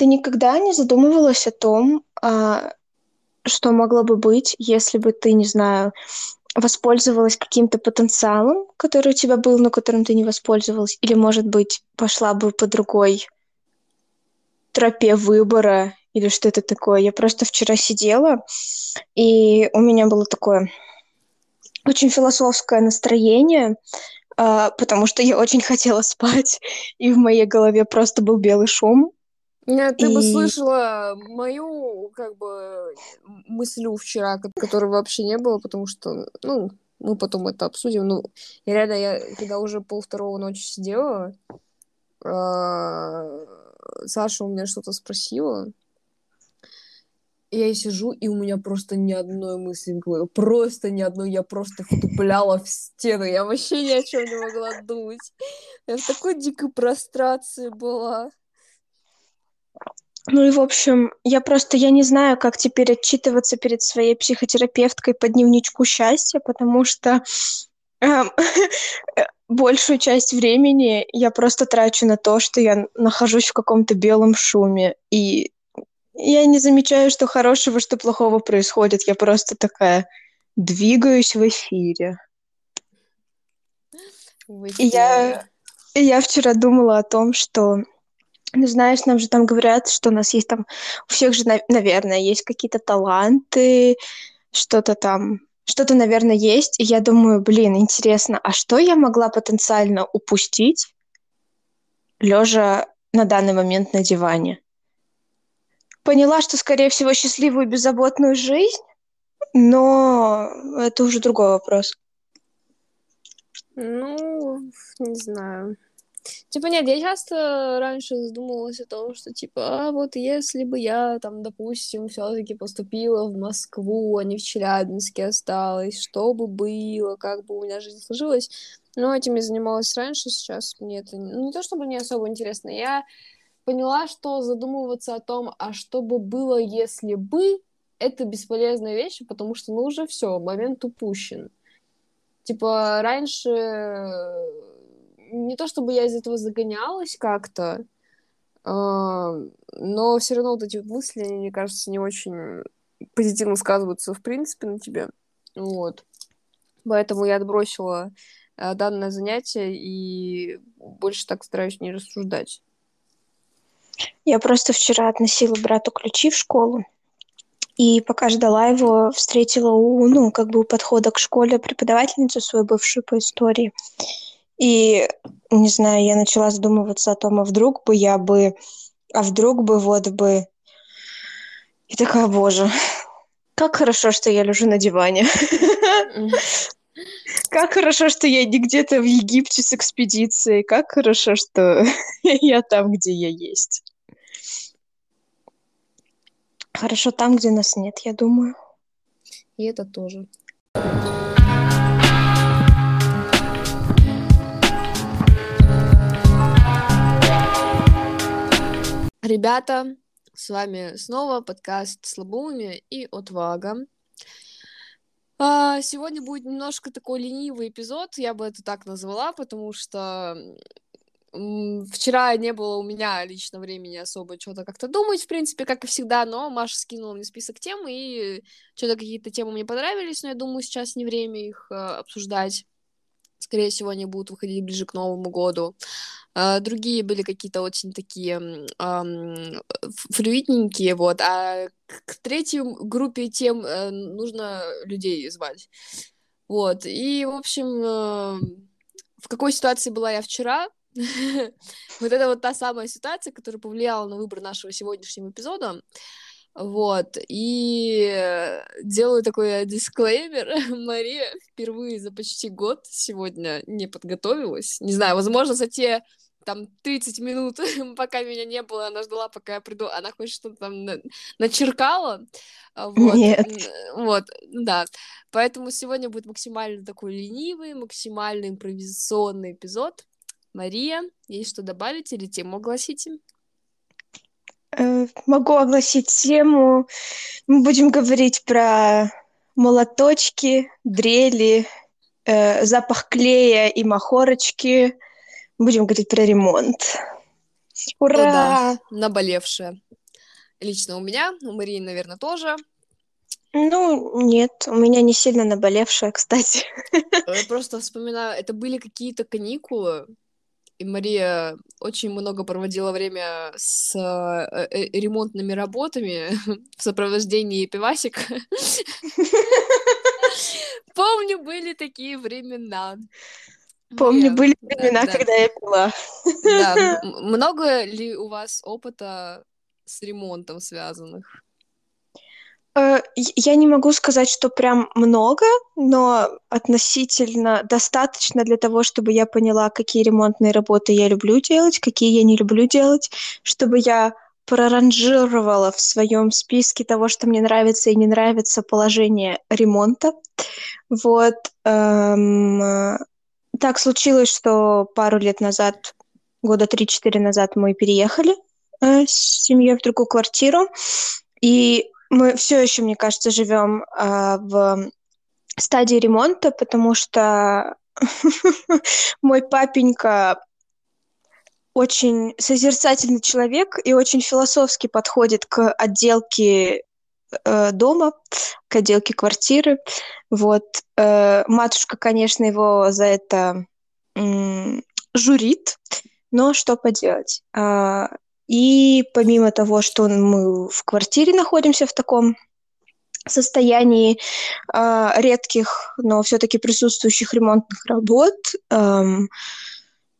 Ты никогда не задумывалась о том, а, что могло бы быть, если бы ты, не знаю, воспользовалась каким-то потенциалом, который у тебя был, но которым ты не воспользовалась, или, может быть, пошла бы по другой тропе выбора или что-то такое. Я просто вчера сидела, и у меня было такое очень философское настроение, а, потому что я очень хотела спать, и в моей голове просто был белый шум. Нет, ты и... бы слышала мою, как бы, мыслю вчера, которой вообще не было, потому что, ну, мы потом это обсудим. Ну, и реально, я когда уже пол второго ночи сидела, а, Саша у меня что-то спросила, я сижу, и у меня просто ни одной мысли в голове. Просто ни одной. Я просто втупляла в стену. Я вообще ни о чем не могла думать. Я в такой дикой прострации была. Ну и, в общем, я просто, я не знаю, как теперь отчитываться перед своей психотерапевткой по дневничку счастья, потому что эм, большую часть времени я просто трачу на то, что я нахожусь в каком-то белом шуме, и я не замечаю, что хорошего, что плохого происходит. Я просто такая двигаюсь в эфире. И я, и я вчера думала о том, что ну, знаешь, нам же там говорят, что у нас есть там, у всех же, наверное, есть какие-то таланты, что-то там, что-то, наверное, есть. И я думаю, блин, интересно, а что я могла потенциально упустить, лежа на данный момент на диване? поняла, что, скорее всего, счастливую беззаботную жизнь, но это уже другой вопрос. Ну, не знаю. Типа, нет, я часто раньше задумывалась о том, что, типа, а вот если бы я, там, допустим, все таки поступила в Москву, а не в Челябинске осталась, что бы было, как бы у меня жизнь сложилась. Но этим я занималась раньше, сейчас мне это ну, не то чтобы не особо интересно. Я поняла, что задумываться о том, а что бы было, если бы, это бесполезная вещь, потому что, ну, уже все, момент упущен. Типа, раньше не то чтобы я из этого загонялась как-то, э, но все равно вот эти мысли, они, мне кажется, не очень позитивно сказываются в принципе на тебе. Вот. Поэтому я отбросила э, данное занятие и больше так стараюсь не рассуждать. Я просто вчера относила брату ключи в школу, и пока ждала его, встретила у, ну, как бы у подхода к школе преподавательницу свою бывшую по истории. И, не знаю, я начала задумываться о том, а вдруг бы я бы, а вдруг бы вот бы... И такая, боже, как хорошо, что я лежу на диване. Как хорошо, что я не где-то в Египте с экспедицией. Как хорошо, что я там, где я есть. Хорошо там, где нас нет, я думаю. И это тоже. Ребята, с вами снова подкаст «Слабоумие и отвага». А, сегодня будет немножко такой ленивый эпизод, я бы это так назвала, потому что вчера не было у меня лично времени особо что-то как-то думать, в принципе, как и всегда, но Маша скинула мне список тем, и что-то какие-то темы мне понравились, но я думаю, сейчас не время их э, обсуждать. Скорее всего, они будут выходить ближе к Новому году. Uh, другие были какие-то очень такие um, флюидненькие, вот, а к третьей группе тем uh, нужно людей звать. Вот, и, в общем, uh, в какой ситуации была я вчера, вот это вот та самая ситуация, которая повлияла на выбор нашего сегодняшнего эпизода. Вот, и делаю такой дисклеймер. Мария впервые за почти год сегодня не подготовилась. Не знаю, возможно, за те там 30 минут, пока меня не было, она ждала, пока я приду, она хоть что-то там на- начеркала. А, вот. Нет. Вот, да. Поэтому сегодня будет максимально такой ленивый, максимально импровизационный эпизод. Мария, есть что добавить или тему огласите? Э, могу огласить тему. Мы будем говорить про молоточки, дрели, э, запах клея и махорочки. Будем говорить про ремонт. Ура! О, да, наболевшее. Лично у меня, у Марии, наверное, тоже. Ну, нет, у меня не сильно наболевшая, кстати. Я просто вспоминаю, это были какие-то каникулы, и Мария очень много проводила время с э, э, ремонтными работами в сопровождении пивасика. Помню, были такие времена. Помню, были времена, да, когда я пила. Да. Много ли у вас опыта с ремонтом связанных? Э, я не могу сказать, что прям много, но относительно достаточно для того, чтобы я поняла, какие ремонтные работы я люблю делать, какие я не люблю делать, чтобы я проранжировала в своем списке того, что мне нравится и не нравится положение ремонта. Вот. Эм, так случилось, что пару лет назад, года 3-4 назад мы переехали э, с семьей в другую квартиру, и мы все еще, мне кажется, живем э, в стадии ремонта, потому что мой папенька очень созерцательный человек и очень философски подходит к отделке э, дома, к отделке квартиры. Вот. Э, матушка, конечно, его за это э, журит, но что поделать. Э, и помимо того, что мы в квартире находимся в таком состоянии э, редких, но все-таки присутствующих ремонтных работ, э,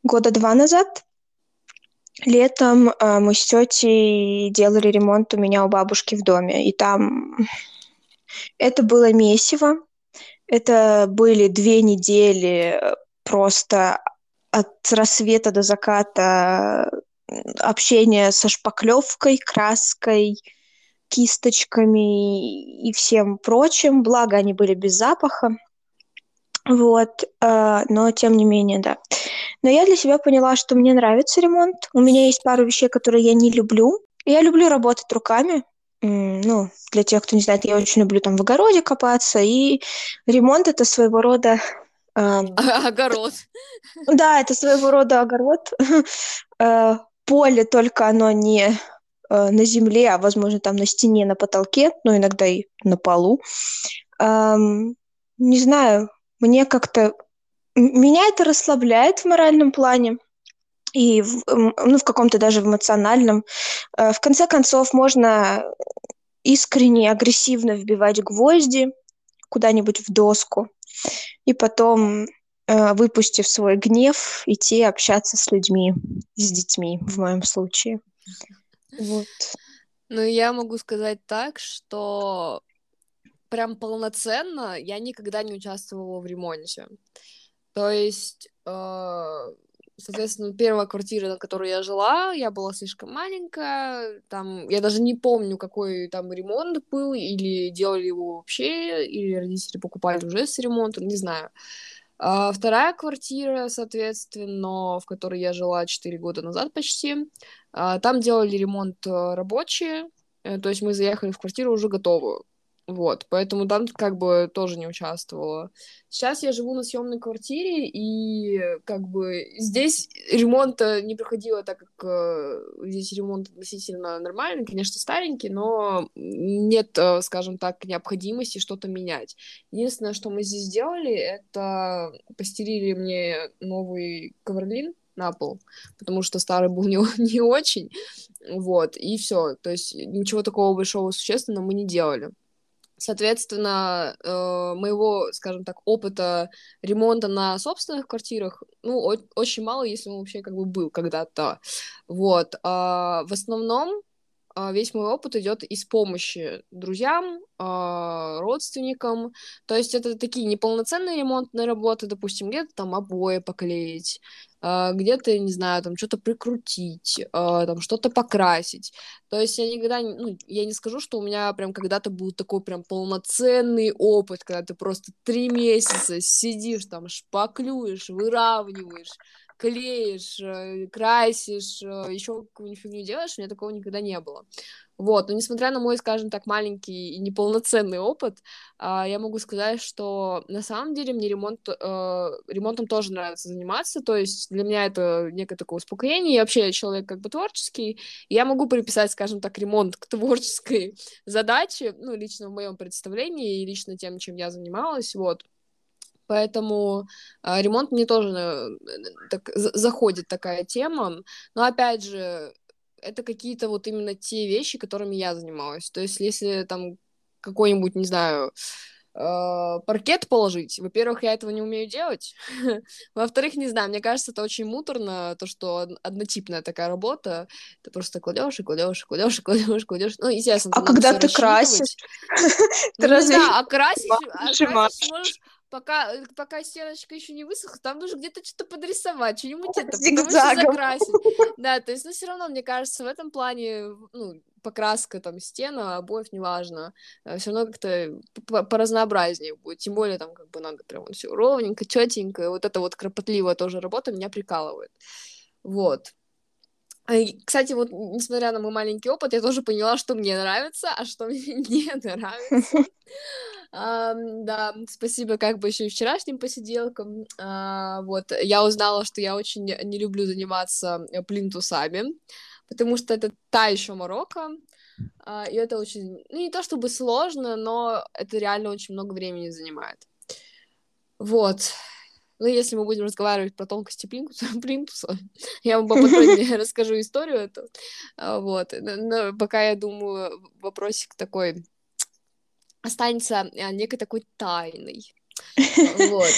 года два назад летом э, мы с тетей делали ремонт у меня у бабушки в доме, и там это было месиво. Это были две недели просто от рассвета до заката общение со шпаклевкой, краской, кисточками и всем прочим. Благо, они были без запаха. Вот, э, но тем не менее, да. Но я для себя поняла, что мне нравится ремонт. У меня есть пару вещей, которые я не люблю. Я люблю работать руками. Ну, для тех, кто не знает, я очень люблю там в огороде копаться. И ремонт это своего рода Огород. Да, это своего рода огород. Поле, только оно не э, на земле, а, возможно, там на стене, на потолке, но иногда и на полу. Эм, не знаю, мне как-то... Меня это расслабляет в моральном плане и в, ну, в каком-то даже эмоциональном. Э, в конце концов, можно искренне, агрессивно вбивать гвозди куда-нибудь в доску, и потом выпустив свой гнев, идти общаться с людьми, с детьми в моем случае. Вот. Ну, я могу сказать так, что прям полноценно я никогда не участвовала в ремонте. То есть, э, соответственно, первая квартира, на которой я жила, я была слишком маленькая, там, я даже не помню, какой там ремонт был, или делали его вообще, или родители покупали уже с ремонтом, не знаю. А вторая квартира, соответственно, в которой я жила 4 года назад почти, а, там делали ремонт э, рабочие, э, то есть мы заехали в квартиру уже готовую. Вот, поэтому там как бы тоже не участвовала. Сейчас я живу на съемной квартире, и как бы здесь ремонт не проходило, так как э, здесь ремонт относительно нормальный, конечно, старенький, но нет, э, скажем так, необходимости что-то менять. Единственное, что мы здесь сделали, это постелили мне новый коверлин, на пол, потому что старый был не, не очень, вот, и все, то есть ничего такого большого существенного мы не делали. Соответственно, э, моего, скажем так, опыта ремонта на собственных квартирах, ну, очень мало, если он вообще как бы был когда-то. Вот. А в основном а, весь мой опыт идет из помощи друзьям, а, родственникам. То есть это такие неполноценные ремонтные работы, допустим, где-то там обои поклеить, где-то, не знаю, там что-то прикрутить, там что-то покрасить. То есть я никогда, ну, я не скажу, что у меня прям когда-то был такой прям полноценный опыт, когда ты просто три месяца сидишь там, шпаклюешь, выравниваешь, клеишь, э, красишь, э, еще какую-нибудь фигню делаешь, у меня такого никогда не было. Вот, но несмотря на мой, скажем так, маленький и неполноценный опыт, а, я могу сказать, что на самом деле мне ремонт, э, ремонтом тоже нравится заниматься, то есть для меня это некое такое успокоение, я вообще человек как бы творческий, и я могу приписать, скажем так, ремонт к творческой задаче, ну, лично в моем представлении и лично тем, чем я занималась, вот. Поэтому э, ремонт мне тоже э, так, заходит такая тема. Но опять же, это какие-то вот именно те вещи, которыми я занималась. То есть, если там какой-нибудь, не знаю, э, паркет положить. Во-первых, я этого не умею делать. Во-вторых, не знаю, мне кажется, это очень муторно, то, что однотипная такая работа. Ты просто кладешь и кладешь, и кладешь, и кладешь, кладешь. Ну, естественно. А когда ты красишь? Ты ну разве... Да, а красишь, а можешь пока, э, пока стеночка еще не высохла, там нужно где-то что-то подрисовать, что-нибудь это, что закрасить. Да, то есть, но все равно, мне кажется, в этом плане, ну, покраска там стена, обоев, неважно, э, все равно как-то поразнообразнее будет, тем более там как бы надо прям все ровненько, четенько, вот это вот кропотливая тоже работа меня прикалывает. Вот. Кстати, вот несмотря на мой маленький опыт, я тоже поняла, что мне нравится, а что мне не нравится. Um, да, спасибо как бы еще и вчерашним посиделкам. Uh, вот, я узнала, что я очень не люблю заниматься э, плинтусами, потому что это та еще uh, и это очень, ну, не то чтобы сложно, но это реально очень много времени занимает. Вот. Ну, если мы будем разговаривать про тонкости плинтуса, плинтуса я вам поподробнее расскажу историю эту. А, вот. Но пока я думаю, вопросик такой останется а, некой такой тайной. Вот.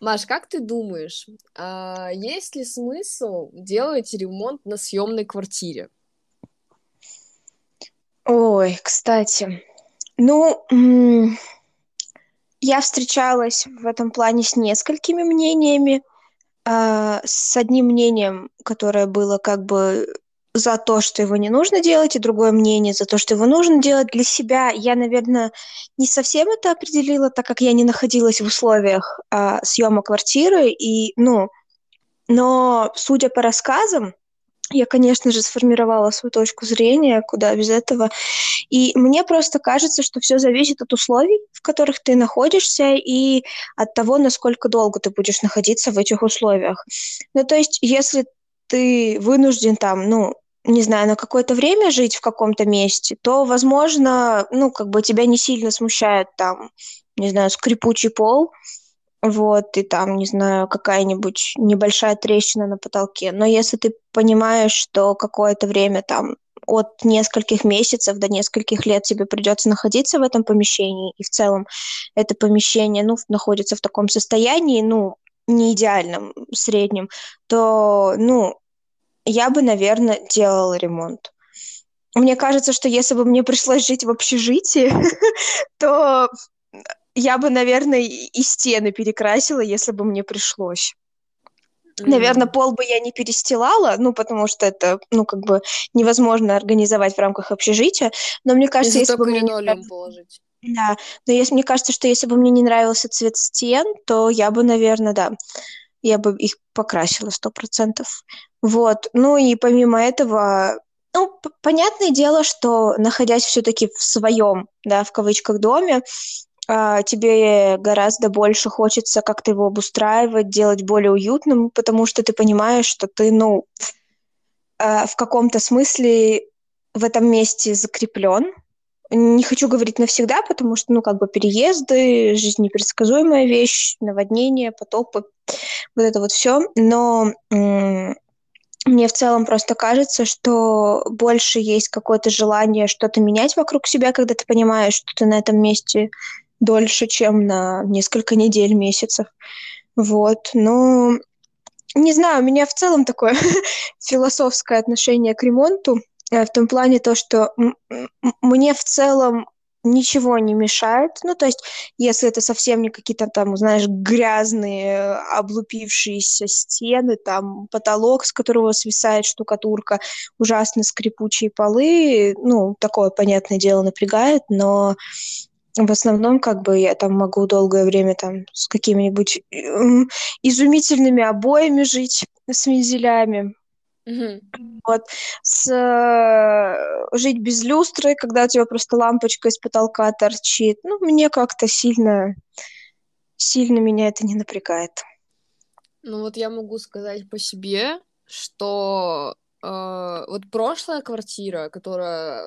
Маш, как ты думаешь, а, есть ли смысл делать ремонт на съемной квартире? Ой, кстати, ну, я встречалась в этом плане с несколькими мнениями. А, с одним мнением, которое было как бы за то, что его не нужно делать, и другое мнение за то, что его нужно делать для себя. Я, наверное, не совсем это определила, так как я не находилась в условиях а, съема квартиры, и, ну, но судя по рассказам, я, конечно же, сформировала свою точку зрения, куда без этого. И мне просто кажется, что все зависит от условий, в которых ты находишься, и от того, насколько долго ты будешь находиться в этих условиях. Ну, то есть, если ты вынужден там, ну, не знаю, на какое-то время жить в каком-то месте, то, возможно, ну, как бы тебя не сильно смущает там, не знаю, скрипучий пол, вот, и там, не знаю, какая-нибудь небольшая трещина на потолке. Но если ты понимаешь, что какое-то время там от нескольких месяцев до нескольких лет тебе придется находиться в этом помещении, и в целом это помещение, ну, находится в таком состоянии, ну, не идеальном, среднем, то, ну, я бы, наверное, делала ремонт. Мне кажется, что если бы мне пришлось жить в общежитии, то я бы, наверное, и стены перекрасила, если бы мне пришлось. Наверное, пол бы я не перестилала, ну, потому что это, ну, как бы невозможно организовать в рамках общежития. Но мне кажется, если бы мне не положить. Да, но если мне кажется, что если бы мне не нравился цвет стен, то я бы, наверное, да, я бы их покрасила сто процентов. Вот. Ну и помимо этого, ну, понятное дело, что находясь все-таки в своем, да, в кавычках доме, тебе гораздо больше хочется как-то его обустраивать, делать более уютным, потому что ты понимаешь, что ты, ну, а, в каком-то смысле в этом месте закреплен. Не хочу говорить навсегда, потому что, ну, как бы переезды, жизнь непредсказуемая вещь, наводнения, потопы, вот это вот все. Но мне в целом просто кажется, что больше есть какое-то желание что-то менять вокруг себя, когда ты понимаешь, что ты на этом месте дольше, чем на несколько недель, месяцев. Вот, ну, не знаю, у меня в целом такое философское отношение к ремонту, э, в том плане то, что мне в целом ничего не мешает. Ну, то есть, если это совсем не какие-то там, знаешь, грязные, облупившиеся стены, там потолок, с которого свисает штукатурка, ужасно скрипучие полы, ну, такое, понятное дело, напрягает, но в основном, как бы, я там могу долгое время там с какими-нибудь изумительными обоями жить, с вензелями. Мгм. Вот. С, э, жить без люстры, когда у тебя просто лампочка из потолка торчит. Ну, мне как-то сильно сильно меня это не напрягает. Ну вот я могу сказать по себе, что вот прошлая квартира, которая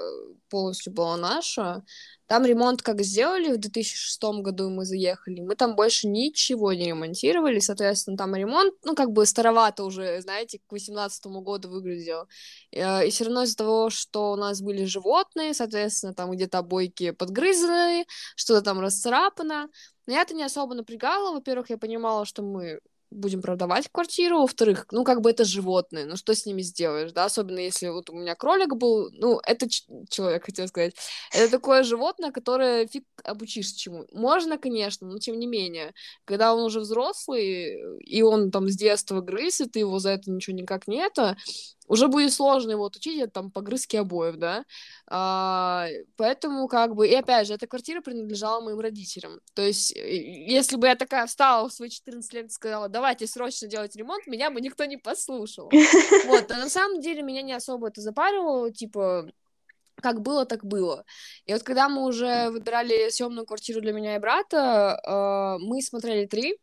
полностью была наша, там ремонт как сделали в 2006 году мы заехали, мы там больше ничего не ремонтировали, соответственно, там ремонт, ну, как бы старовато уже, знаете, к 2018 году выглядел. Э, и все равно из-за того, что у нас были животные, соответственно, там где-то обойки подгрызаны, что-то там расцарапано, меня это не особо напрягало. Во-первых, я понимала, что мы будем продавать квартиру, во-вторых, ну, как бы это животные, ну, что с ними сделаешь, да, особенно если вот у меня кролик был, ну, это человек, хотел сказать, это такое животное, которое фиг обучишь чему. Можно, конечно, но тем не менее, когда он уже взрослый, и он там с детства грыз, и ты его за это ничего никак не это, уже будет сложно его отучить от там погрызки обоев, да, а, поэтому как бы, и опять же, эта квартира принадлежала моим родителям, то есть, если бы я такая встала в свои 14 лет и сказала, давайте срочно делать ремонт, меня бы никто не послушал, вот, а на самом деле меня не особо это запаривало, типа, как было, так было. И вот когда мы уже выбирали съемную квартиру для меня и брата, э, мы смотрели три,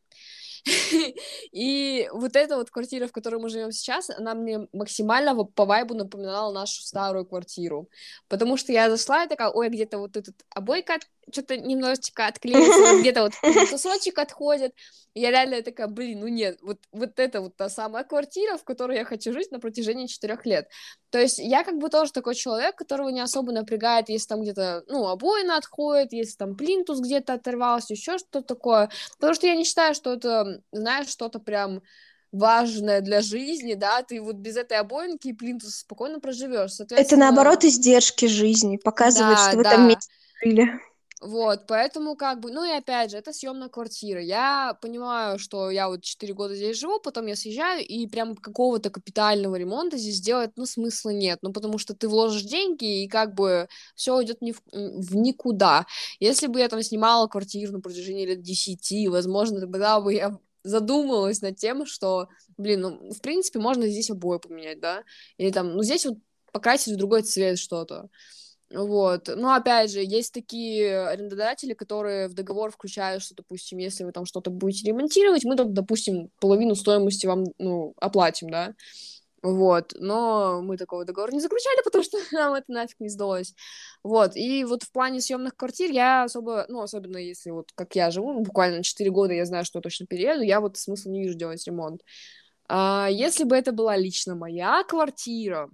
и вот эта вот квартира, в которой мы живем сейчас, она мне максимально по вайбу напоминала нашу старую квартиру. Потому что я зашла и такая, ой, где-то вот этот обойка что-то немножечко отклеится, где-то вот кусочек отходит. Я реально такая, блин, ну нет, вот, вот это вот та самая квартира, в которой я хочу жить на протяжении четырех лет. То есть я как бы тоже такой человек, которого не особо напрягает, если там где-то, ну, обоина отходит, если там плинтус где-то оторвался, еще что-то такое. Потому что я не считаю, что это, знаешь, что-то прям важное для жизни, да, ты вот без этой обоинки и плинтуса спокойно проживешь. Это наоборот издержки жизни, показывает, да, что в да. этом месте жили. Вот, поэтому как бы, ну и опять же, это съемная квартира. Я понимаю, что я вот 4 года здесь живу, потом я съезжаю, и прям какого-то капитального ремонта здесь сделать, ну, смысла нет. Ну, потому что ты вложишь деньги, и как бы все уйдет ни в, в никуда. Если бы я там снимала квартиру на протяжении лет 10, возможно, тогда бы я задумалась над тем, что, блин, ну, в принципе, можно здесь обои поменять, да, или там, ну, здесь вот покрасить в другой цвет что-то. Вот. Но опять же, есть такие арендодатели, которые в договор включают, что, допустим, если вы там что-то будете ремонтировать, мы там, допустим, половину стоимости вам, ну, оплатим, да. Вот, но мы такого договора не заключали, потому что нам это нафиг не сдалось. Вот, и вот в плане съемных квартир я особо, ну, особенно если вот как я живу, ну, буквально 4 года я знаю, что точно перееду, я вот смысла не вижу делать ремонт. А, если бы это была лично моя квартира,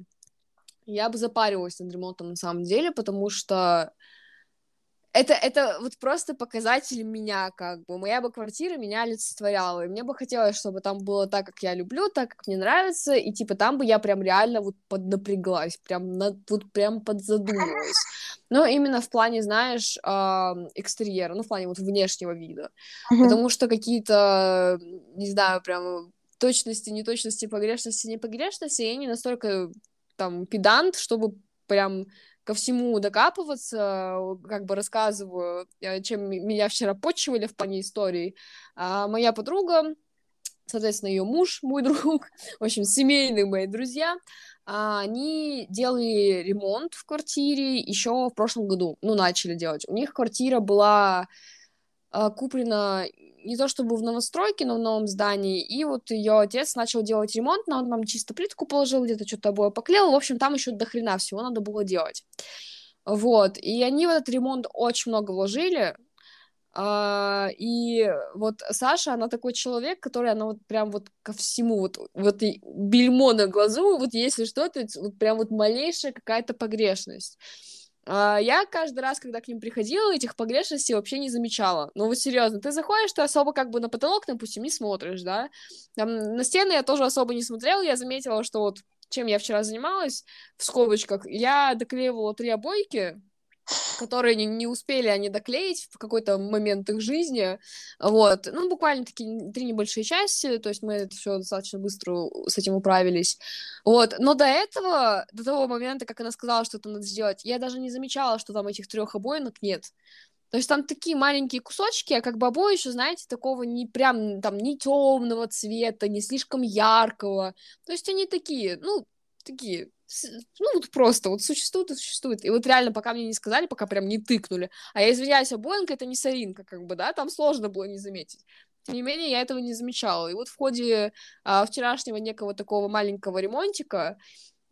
я бы запаривалась над ремонтом на самом деле, потому что это, это вот просто показатель меня, как бы. Моя бы квартира меня олицетворяла, и мне бы хотелось, чтобы там было так, как я люблю, так, как мне нравится, и, типа, там бы я прям реально вот поднапряглась, прям, над, вот прям подзадумалась. Но именно в плане, знаешь, э, экстерьера, ну, в плане вот внешнего вида. Mm-hmm. Потому что какие-то, не знаю, прям точности, неточности, погрешности, непогрешности, я не настолько там педант, чтобы прям ко всему докапываться, как бы рассказываю, э, чем меня вчера почивали в плане истории. А моя подруга, соответственно, ее муж, мой друг, в общем, семейные мои друзья, а, они делали ремонт в квартире еще в прошлом году, ну, начали делать. У них квартира была а, куплена не то чтобы в новостройке, но в новом здании, и вот ее отец начал делать ремонт, но он там чисто плитку положил, где-то что-то обои поклеил, в общем, там еще до хрена всего надо было делать. Вот, и они в этот ремонт очень много вложили, Uh, и вот Саша, она такой человек, который, она вот прям вот ко всему, вот, вот и бельмо на глазу, вот если что-то, вот прям вот малейшая какая-то погрешность. А, я каждый раз, когда к ним приходила, этих погрешностей вообще не замечала. Ну вот серьезно, ты заходишь, ты особо как бы на потолок, допустим, не смотришь, да? Там на стены я тоже особо не смотрела, я заметила, что вот чем я вчера занималась, в скобочках, я доклеивала три обойки, которые не, не успели они доклеить в какой-то момент их жизни, вот, ну, буквально такие три небольшие части, то есть мы это все достаточно быстро с этим управились, вот, но до этого, до того момента, как она сказала, что это надо сделать, я даже не замечала, что там этих трех обоинок нет, То есть там такие маленькие кусочки, а как бабо еще, знаете, такого не прям там не темного цвета, не слишком яркого. То есть они такие, ну, такие ну, вот просто вот существует и существует. И вот реально, пока мне не сказали, пока прям не тыкнули. А я извиняюсь, а Боинг это не соринка, как бы, да, там сложно было не заметить. Тем не менее, я этого не замечала. И вот в ходе а, вчерашнего некого такого маленького ремонтика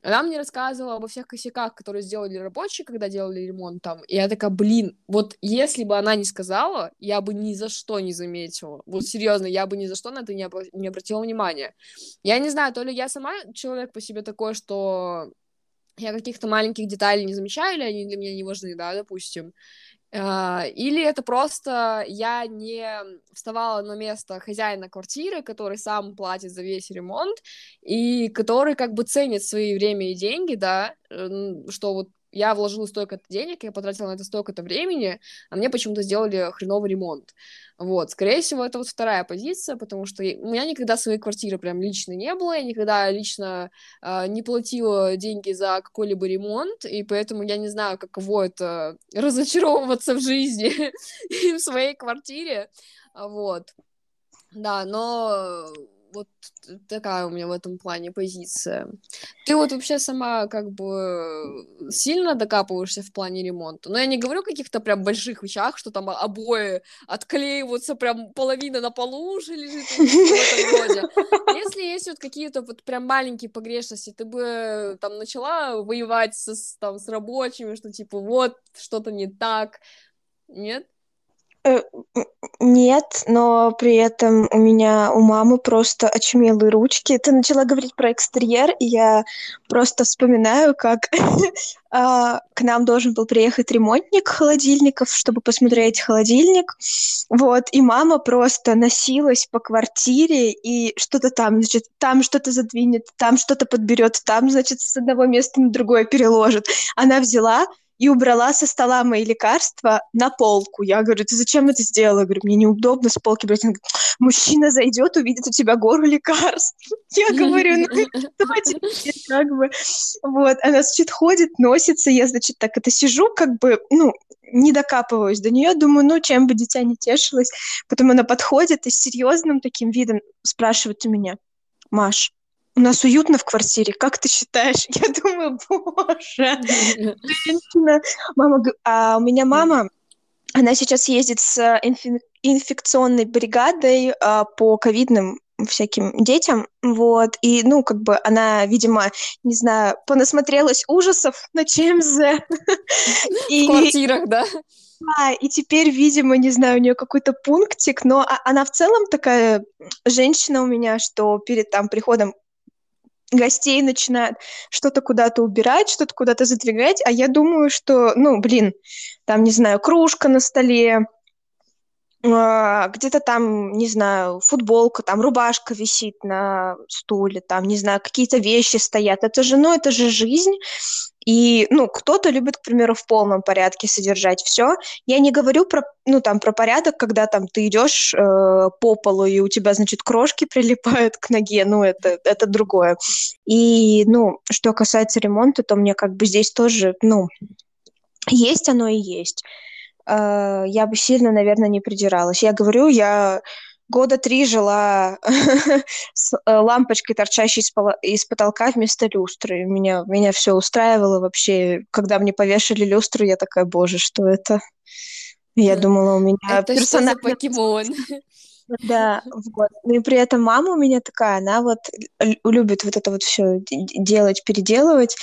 она мне рассказывала обо всех косяках, которые сделали рабочие, когда делали ремонт там. И я такая, блин, вот если бы она не сказала, я бы ни за что не заметила. Вот серьезно, я бы ни за что на это не, об... не обратила внимания. Я не знаю, то ли я сама человек по себе такой, что я каких-то маленьких деталей не замечаю, или они для меня не важны, да, допустим. А, или это просто я не вставала на место хозяина квартиры, который сам платит за весь ремонт, и который как бы ценит свои время и деньги, да, что вот я вложила столько-то денег, я потратила на это столько-то времени, а мне почему-то сделали хреновый ремонт. Вот, скорее всего, это вот вторая позиция, потому что у меня никогда своей квартиры прям лично не было, я никогда лично э, не платила деньги за какой-либо ремонт, и поэтому я не знаю, каково это разочаровываться в жизни и в своей квартире, вот. Да, но вот такая у меня в этом плане позиция. Ты вот вообще сама как бы сильно докапываешься в плане ремонта? Но я не говорю о каких-то прям больших вещах, что там обои отклеиваются, прям половина на полу уже лежит, роде. Если есть вот какие-то вот прям маленькие погрешности, ты бы там начала воевать со, там, с рабочими, что типа вот что-то не так, нет? Э, нет, но при этом у меня у мамы просто очумелые ручки. Ты начала говорить про экстерьер, и я просто вспоминаю, как а, к нам должен был приехать ремонтник холодильников, чтобы посмотреть холодильник. Вот, и мама просто носилась по квартире и что-то там, значит, там что-то задвинет, там что-то подберет, там, значит, с одного места на другое переложит. Она взяла и убрала со стола мои лекарства на полку. Я говорю, ты зачем это сделала? Я говорю, мне неудобно с полки брать. Она говорит, мужчина зайдет, увидит у тебя гору лекарств. Я говорю, ну что тебе, как бы. Вот, она, значит, ходит, носится, я, значит, так это сижу, как бы, ну, не докапываюсь до нее, думаю, ну, чем бы дитя не тешилось. Потом она подходит и с серьезным таким видом спрашивает у меня, Маш, у нас уютно в квартире, как ты считаешь? Я думаю, боже, женщина. Мама, а у меня мама, она сейчас ездит с инфекционной бригадой а, по ковидным всяким детям, вот, и, ну, как бы она, видимо, не знаю, понасмотрелась ужасов на ЧМЗ. В квартирах, да? Да, и теперь, видимо, не знаю, у нее какой-то пунктик, но а, она в целом такая женщина у меня, что перед там приходом гостей начинают что-то куда-то убирать, что-то куда-то задвигать, а я думаю, что, ну, блин, там, не знаю, кружка на столе, а, где-то там, не знаю, футболка, там рубашка висит на стуле, там, не знаю, какие-то вещи стоят. Это же, ну, это же жизнь. И, ну, кто-то любит, к примеру, в полном порядке содержать все. Я не говорю про, ну, там, про порядок, когда там ты идешь э, по полу, и у тебя, значит, крошки прилипают к ноге, ну, это, это другое. И, ну, что касается ремонта, то мне как бы здесь тоже, ну, есть оно и есть. Э, я бы сильно, наверное, не придиралась. Я говорю, я года три жила с э, лампочкой, торчащей из потолка вместо люстры. Меня, меня все устраивало вообще. Когда мне повешали люстру, я такая, боже, что это? Я думала, у меня это персональный... что за покемон? Да, вот. Ну и при этом мама у меня такая, она вот любит вот это вот все делать, переделывать.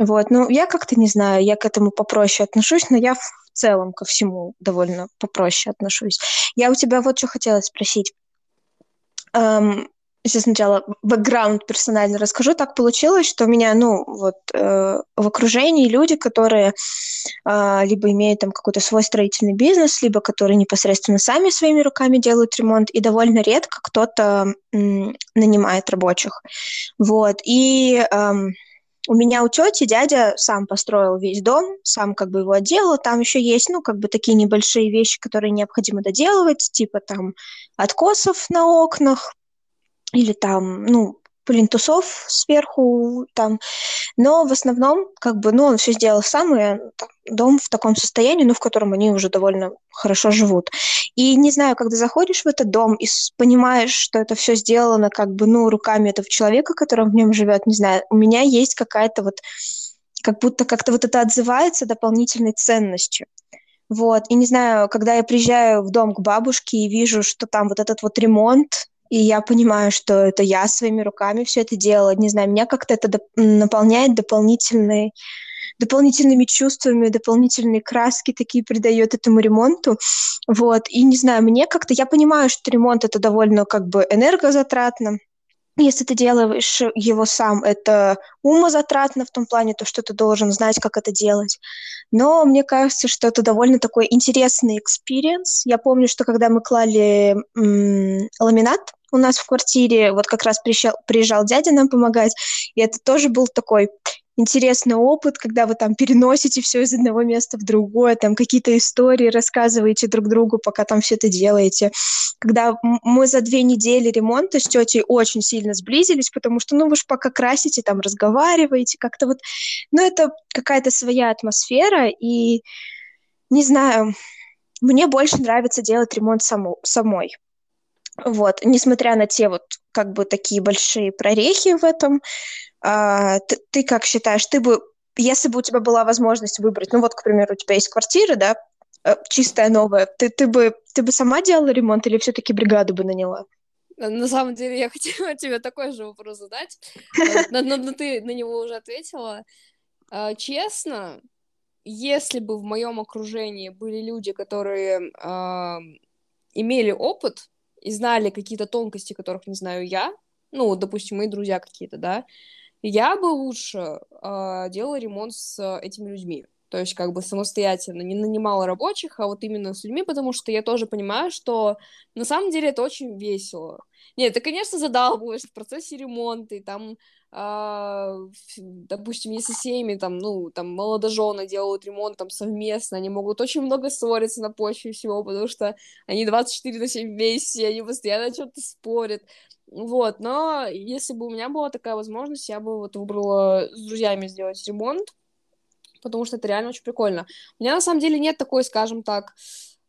Вот, ну, я как-то не знаю, я к этому попроще отношусь, но я в целом ко всему довольно попроще отношусь. Я у тебя вот что хотела спросить. Эм, сейчас сначала бэкграунд персонально расскажу. Так получилось, что у меня, ну, вот э, в окружении люди, которые э, либо имеют там какой-то свой строительный бизнес, либо которые непосредственно сами своими руками делают ремонт, и довольно редко кто-то нанимает рабочих. Вот. И... Э, у меня у тети дядя сам построил весь дом, сам как бы его отделал. Там еще есть, ну, как бы такие небольшие вещи, которые необходимо доделывать, типа там откосов на окнах, или там, ну, плинтусов сверху там, но в основном, как бы, ну, он все сделал сам, и там, дом в таком состоянии, ну, в котором они уже довольно хорошо живут. И не знаю, когда заходишь в этот дом и понимаешь, что это все сделано, как бы, ну, руками этого человека, который в нем живет, не знаю, у меня есть какая-то вот, как будто как-то вот это отзывается дополнительной ценностью. Вот, и не знаю, когда я приезжаю в дом к бабушке и вижу, что там вот этот вот ремонт, и я понимаю, что это я своими руками все это делала. Не знаю, меня как-то это доп- наполняет дополнительной дополнительными чувствами, дополнительные краски такие придает этому ремонту. Вот. И не знаю, мне как-то, я понимаю, что ремонт это довольно как бы энергозатратно, если ты делаешь его сам, это умозатратно в том плане, то, что ты должен знать, как это делать. Но мне кажется, что это довольно такой интересный experience. Я помню, что когда мы клали м- ламинат у нас в квартире, вот как раз приезжал, приезжал дядя нам помогать, и это тоже был такой интересный опыт, когда вы там переносите все из одного места в другое, там какие-то истории рассказываете друг другу, пока там все это делаете. Когда мы за две недели ремонта с тетей очень сильно сблизились, потому что, ну, вы же пока красите, там разговариваете, как-то вот, ну, это какая-то своя атмосфера, и не знаю, мне больше нравится делать ремонт само, самой. Вот, несмотря на те вот как бы такие большие прорехи в этом, а, ты, ты как считаешь, ты бы, если бы у тебя была возможность выбрать, ну вот, к примеру, у тебя есть квартира, да, э, чистая новая, ты, ты бы ты бы сама делала ремонт или все-таки бригаду бы наняла? На самом деле я хотела тебе такой же вопрос задать, э, но, но, но ты на него уже ответила. А, честно, если бы в моем окружении были люди, которые э, имели опыт и знали какие-то тонкости, которых не знаю я, ну, допустим, мои друзья какие-то, да, я бы лучше э, делала ремонт с этими людьми. То есть как бы самостоятельно, не нанимала рабочих, а вот именно с людьми, потому что я тоже понимаю, что на самом деле это очень весело. Нет, ты, конечно, задалбываешь в процессе ремонта, и там, допустим, если семьи, там, ну, там, молодожены делают ремонт там совместно, они могут очень много ссориться на почве всего, потому что они 24 на 7 вместе, они постоянно о чем-то спорят. Вот, но если бы у меня была такая возможность, я бы вот выбрала с друзьями сделать ремонт, потому что это реально очень прикольно. У меня на самом деле нет такой, скажем так,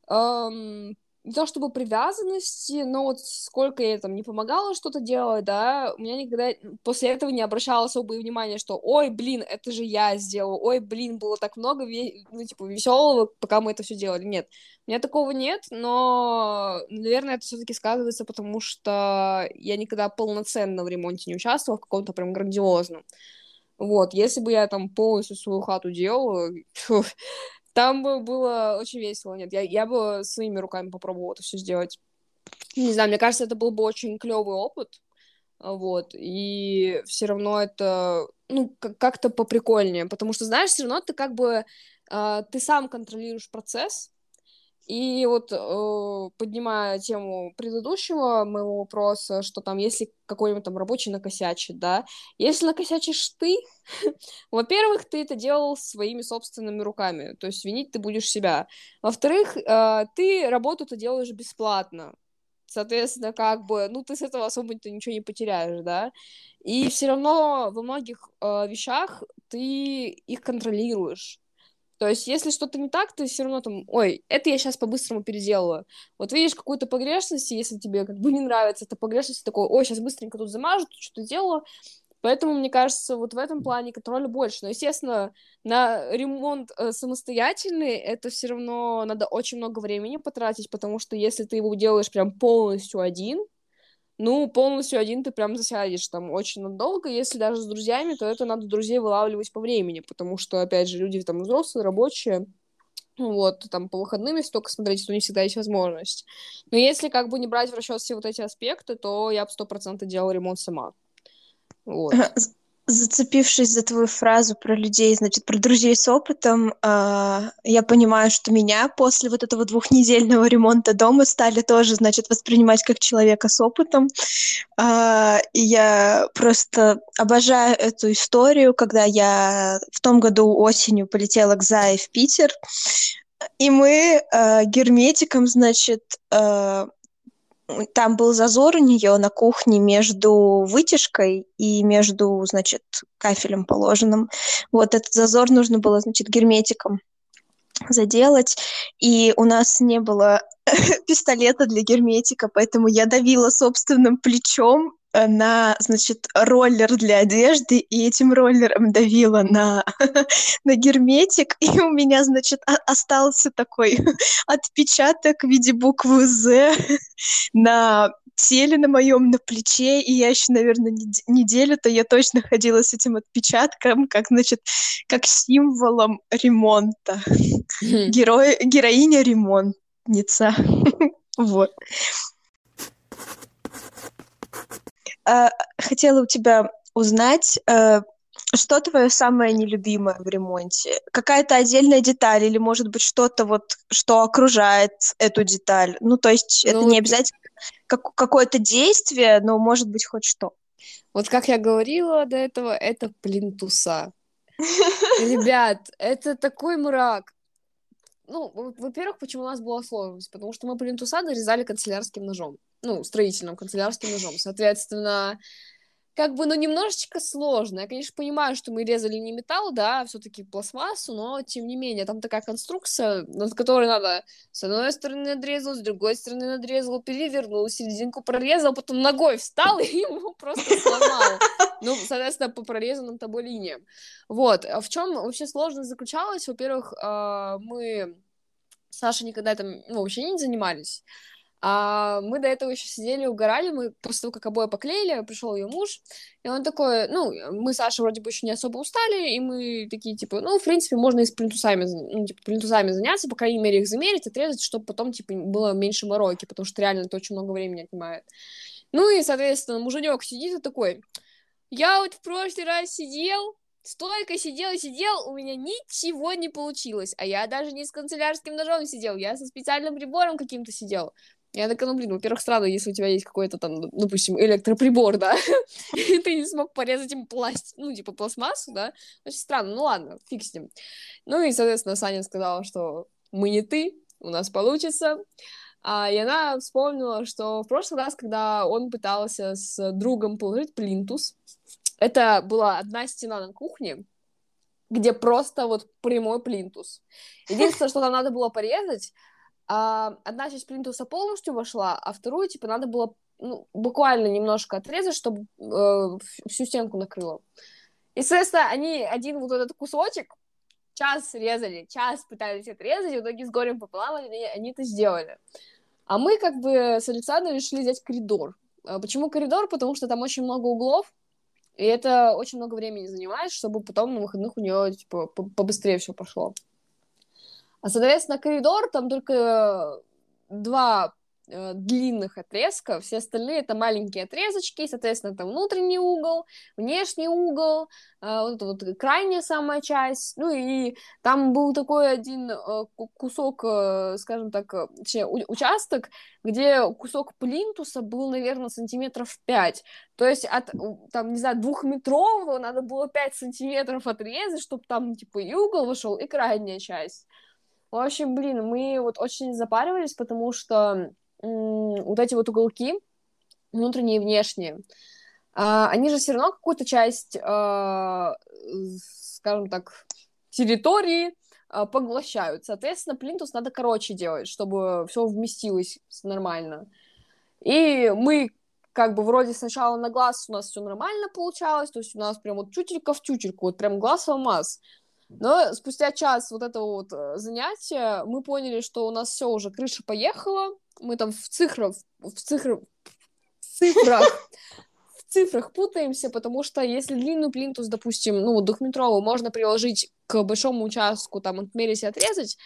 эм, не то чтобы привязанности, но вот сколько я там не помогала что-то делать, да, у меня никогда после этого не обращала особое внимание, что, ой, блин, это же я сделала, ой, блин, было так много, ну, типа, веселого, пока мы это все делали. Нет, у меня такого нет, но, наверное, это все-таки сказывается, потому что я никогда полноценно в ремонте не участвовала, в каком-то прям грандиозном. Вот, если бы я там полностью свою хату делала, там бы было очень весело. Нет, я, я бы своими руками попробовала это все сделать. Не знаю, мне кажется, это был бы очень клевый опыт. Вот, и все равно это, ну, как-то поприкольнее, потому что, знаешь, все равно ты как бы, э, ты сам контролируешь процесс, и вот э, поднимая тему предыдущего моего вопроса, что там, если какой-нибудь там рабочий накосячит, да, если накосячишь ты, во-первых, ты это делал своими собственными руками, то есть винить ты будешь себя. Во-вторых, э, ты работу-то делаешь бесплатно, соответственно, как бы, ну, ты с этого особо-то ничего не потеряешь, да, и все равно во многих э, вещах ты их контролируешь, то есть, если что-то не так, ты все равно там, ой, это я сейчас по-быстрому переделаю. Вот видишь какую-то погрешность, если тебе как бы не нравится эта погрешность, такой, ой, сейчас быстренько тут замажу, тут что-то делаю. Поэтому, мне кажется, вот в этом плане контроля больше. Но, естественно, на ремонт э, самостоятельный это все равно надо очень много времени потратить, потому что если ты его делаешь прям полностью один, ну, полностью один ты прям засядешь там очень надолго. Если даже с друзьями, то это надо друзей вылавливать по времени, потому что, опять же, люди там взрослые, рабочие, вот, там по выходным, если только смотреть, то не всегда есть возможность. Но если как бы не брать в расчет все вот эти аспекты, то я бы сто процентов делала ремонт сама. Вот зацепившись за твою фразу про людей, значит, про друзей с опытом, э, я понимаю, что меня после вот этого двухнедельного ремонта дома стали тоже, значит, воспринимать как человека с опытом. Э, и я просто обожаю эту историю, когда я в том году осенью полетела к Зае в Питер, и мы э, герметиком, значит, э, там был зазор у нее на кухне между вытяжкой и между, значит, кафелем положенным. Вот этот зазор нужно было, значит, герметиком заделать, и у нас не было пистолета для герметика, поэтому я давила собственным плечом на, значит, роллер для одежды, и этим роллером давила на, на герметик, и у меня, значит, остался такой отпечаток в виде буквы «З» на теле на моем, на плече, и я еще, наверное, неделю-то я точно ходила с этим отпечатком, как, значит, как символом ремонта. Герой, героиня ремонтница. Вот. Э, хотела у тебя узнать, э, что твое самое нелюбимое в ремонте? Какая-то отдельная деталь или, может быть, что-то вот, что окружает эту деталь? Ну, то есть ну, это не обязательно как, какое-то действие, но может быть хоть что. Вот как я говорила до этого, это плинтуса. Ребят, это такой мрак. Ну, во-первых, почему у нас была сложность? Потому что мы плинтуса нарезали канцелярским ножом ну, строительным канцелярским ножом. Соответственно, как бы, ну, немножечко сложно. Я, конечно, понимаю, что мы резали не металл, да, а все-таки пластмассу, но, тем не менее, там такая конструкция, над которой надо с одной стороны надрезал, с другой стороны надрезал, перевернул, серединку прорезал, потом ногой встал и его просто сломал. Ну, соответственно, по прорезанным тобой линиям. Вот. А в чем вообще сложность заключалась? Во-первых, а, мы Саша никогда там ну, вообще не занимались. А мы до этого еще сидели, угорали, мы после того, как обои поклеили, пришел ее муж, и он такой, ну, мы с Сашей вроде бы еще не особо устали, и мы такие, типа, ну, в принципе, можно и с плинтусами, ну, типа, плинтусами заняться, по крайней мере, их замерить, отрезать, чтобы потом, типа, было меньше мороки, потому что реально это очень много времени отнимает. Ну, и, соответственно, муженек сидит и такой, я вот в прошлый раз сидел, Столько сидел и сидел, у меня ничего не получилось. А я даже не с канцелярским ножом сидел, я со специальным прибором каким-то сидел. Я такая, ну, блин, во-первых, странно, если у тебя есть какой-то там, допустим, электроприбор, да, и ты не смог порезать им пласт, ну, типа, пластмассу, да, очень странно, ну, ладно, фиг с ним. Ну, и, соответственно, Саня сказала, что мы не ты, у нас получится. А, и она вспомнила, что в прошлый раз, когда он пытался с другом положить плинтус, это была одна стена на кухне, где просто вот прямой плинтус. Единственное, что там надо было порезать, а, одна часть плинтуса полностью вошла, а вторую, типа, надо было ну, буквально немножко отрезать, чтобы э, всю стенку накрыло. И, соответственно, они один вот этот кусочек час резали, час пытались отрезать, и в итоге с горем пополам они, они это сделали. А мы как бы с Александром решили взять коридор. А почему коридор? Потому что там очень много углов, и это очень много времени занимает, чтобы потом на выходных у нее типа побыстрее все пошло. А, соответственно, коридор, там только два э, длинных отрезка, все остальные это маленькие отрезочки, соответственно, там внутренний угол, внешний угол, э, вот вот крайняя самая часть, ну и там был такой один э, кусок, э, скажем так, э, участок, где кусок плинтуса был, наверное, сантиметров 5, то есть от, там, не знаю, двухметрового надо было 5 сантиметров отрезать, чтобы там, типа, и угол вышел, и крайняя часть. В общем, блин, мы вот очень запаривались, потому что вот эти вот уголки, внутренние и внешние, а, они же все равно какую-то часть, а, скажем так, территории а, поглощают. Соответственно, плинтус надо короче делать, чтобы все вместилось нормально. И мы как бы вроде сначала на глаз у нас все нормально получалось, то есть у нас прям вот чутелька в чутельку, вот прям глаз в алмаз. Но спустя час вот этого вот э, занятия мы поняли, что у нас все уже крыша поехала, мы там в цифрах, в цифрах, в цифрах, цифрах путаемся, потому что если длинную плинтус, допустим, ну, двухметровую, можно приложить к большому участку, там, отмерить и отрезать,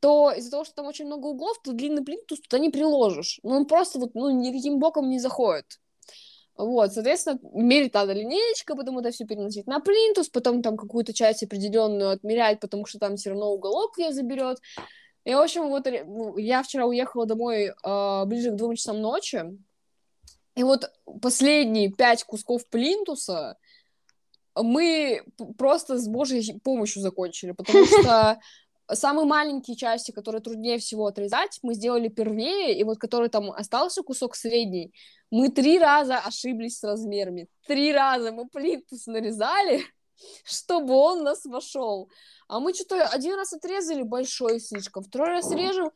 то из-за того, что там очень много углов, то длинный плинтус туда не приложишь. Ну, он просто вот, ну, никаким боком не заходит. Вот, соответственно, мерить надо линеечка, потом это все переносить на плинтус, потом там какую-то часть определенную отмерять, потому что там все равно уголок ее заберет. И, в общем, вот ну, я вчера уехала домой э, ближе к двум часам ночи, и вот последние пять кусков плинтуса мы просто с божьей помощью закончили, потому что самые маленькие части, которые труднее всего отрезать, мы сделали первее, и вот который там остался кусок средний, мы три раза ошиблись с размерами. Три раза мы плинтус нарезали, чтобы он нас вошел. А мы что-то один раз отрезали большой слишком, второй раз режем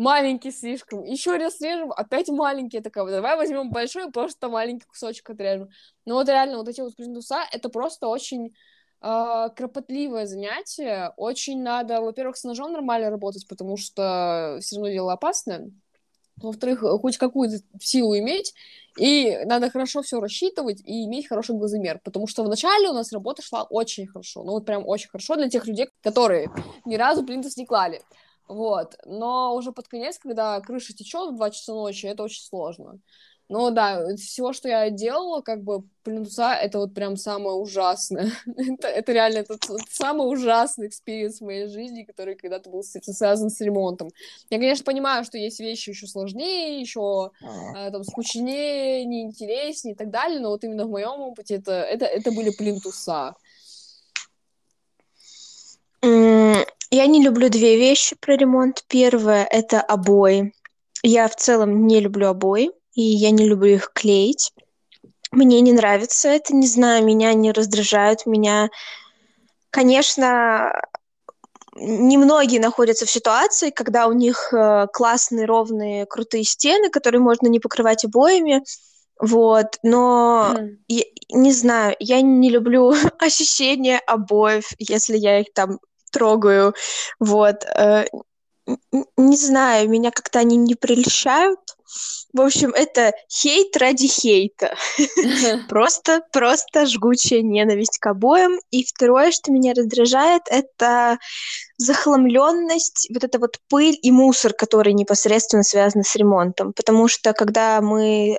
маленький слишком, еще раз режем, опять маленький, такая, давай возьмем большой, просто маленький кусочек отрежем. Ну вот реально, вот эти вот плинтуса, это просто очень кропотливое занятие. Очень надо, во-первых, с ножом нормально работать, потому что все равно дело опасное. Во-вторых, хоть какую-то силу иметь, и надо хорошо все рассчитывать и иметь хороший глазомер, потому что вначале у нас работа шла очень хорошо, ну вот прям очень хорошо для тех людей, которые ни разу плинтус не клали. Вот. Но уже под конец, когда крыша течет в 2 часа ночи, это очень сложно. Ну да, всего, что я делала, как бы плинтуса, это вот прям самое ужасное. это, это реально это, это самый ужасный experience в моей жизни, который когда-то был связан с ремонтом. Я, конечно, понимаю, что есть вещи еще сложнее, еще э, там скучнее, неинтереснее и так далее, но вот именно в моем опыте это, это, это были плинтуса. Я не люблю две вещи про ремонт. Первое — это обои. Я в целом не люблю обои и я не люблю их клеить. Мне не нравится это, не знаю, меня не раздражают, меня, конечно, немногие находятся в ситуации, когда у них э, классные, ровные, крутые стены, которые можно не покрывать обоями, вот, но mm. я, не знаю, я не люблю ощущение обоев, если я их там трогаю, вот, э, не знаю, меня как-то они не прельщают, в общем, это хейт ради хейта. Просто, просто жгучая ненависть к обоим. И второе, что меня раздражает, это захламленность, вот эта вот пыль и мусор, который непосредственно связаны с ремонтом. Потому что когда мы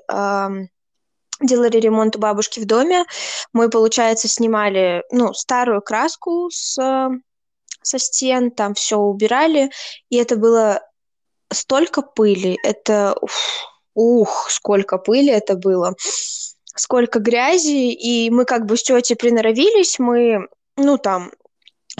делали ремонт у бабушки в доме, мы, получается, снимали ну, старую краску с, со стен, там все убирали, и это было столько пыли, это ух, сколько пыли это было, сколько грязи, и мы как бы с тетей приноровились, мы, ну, там,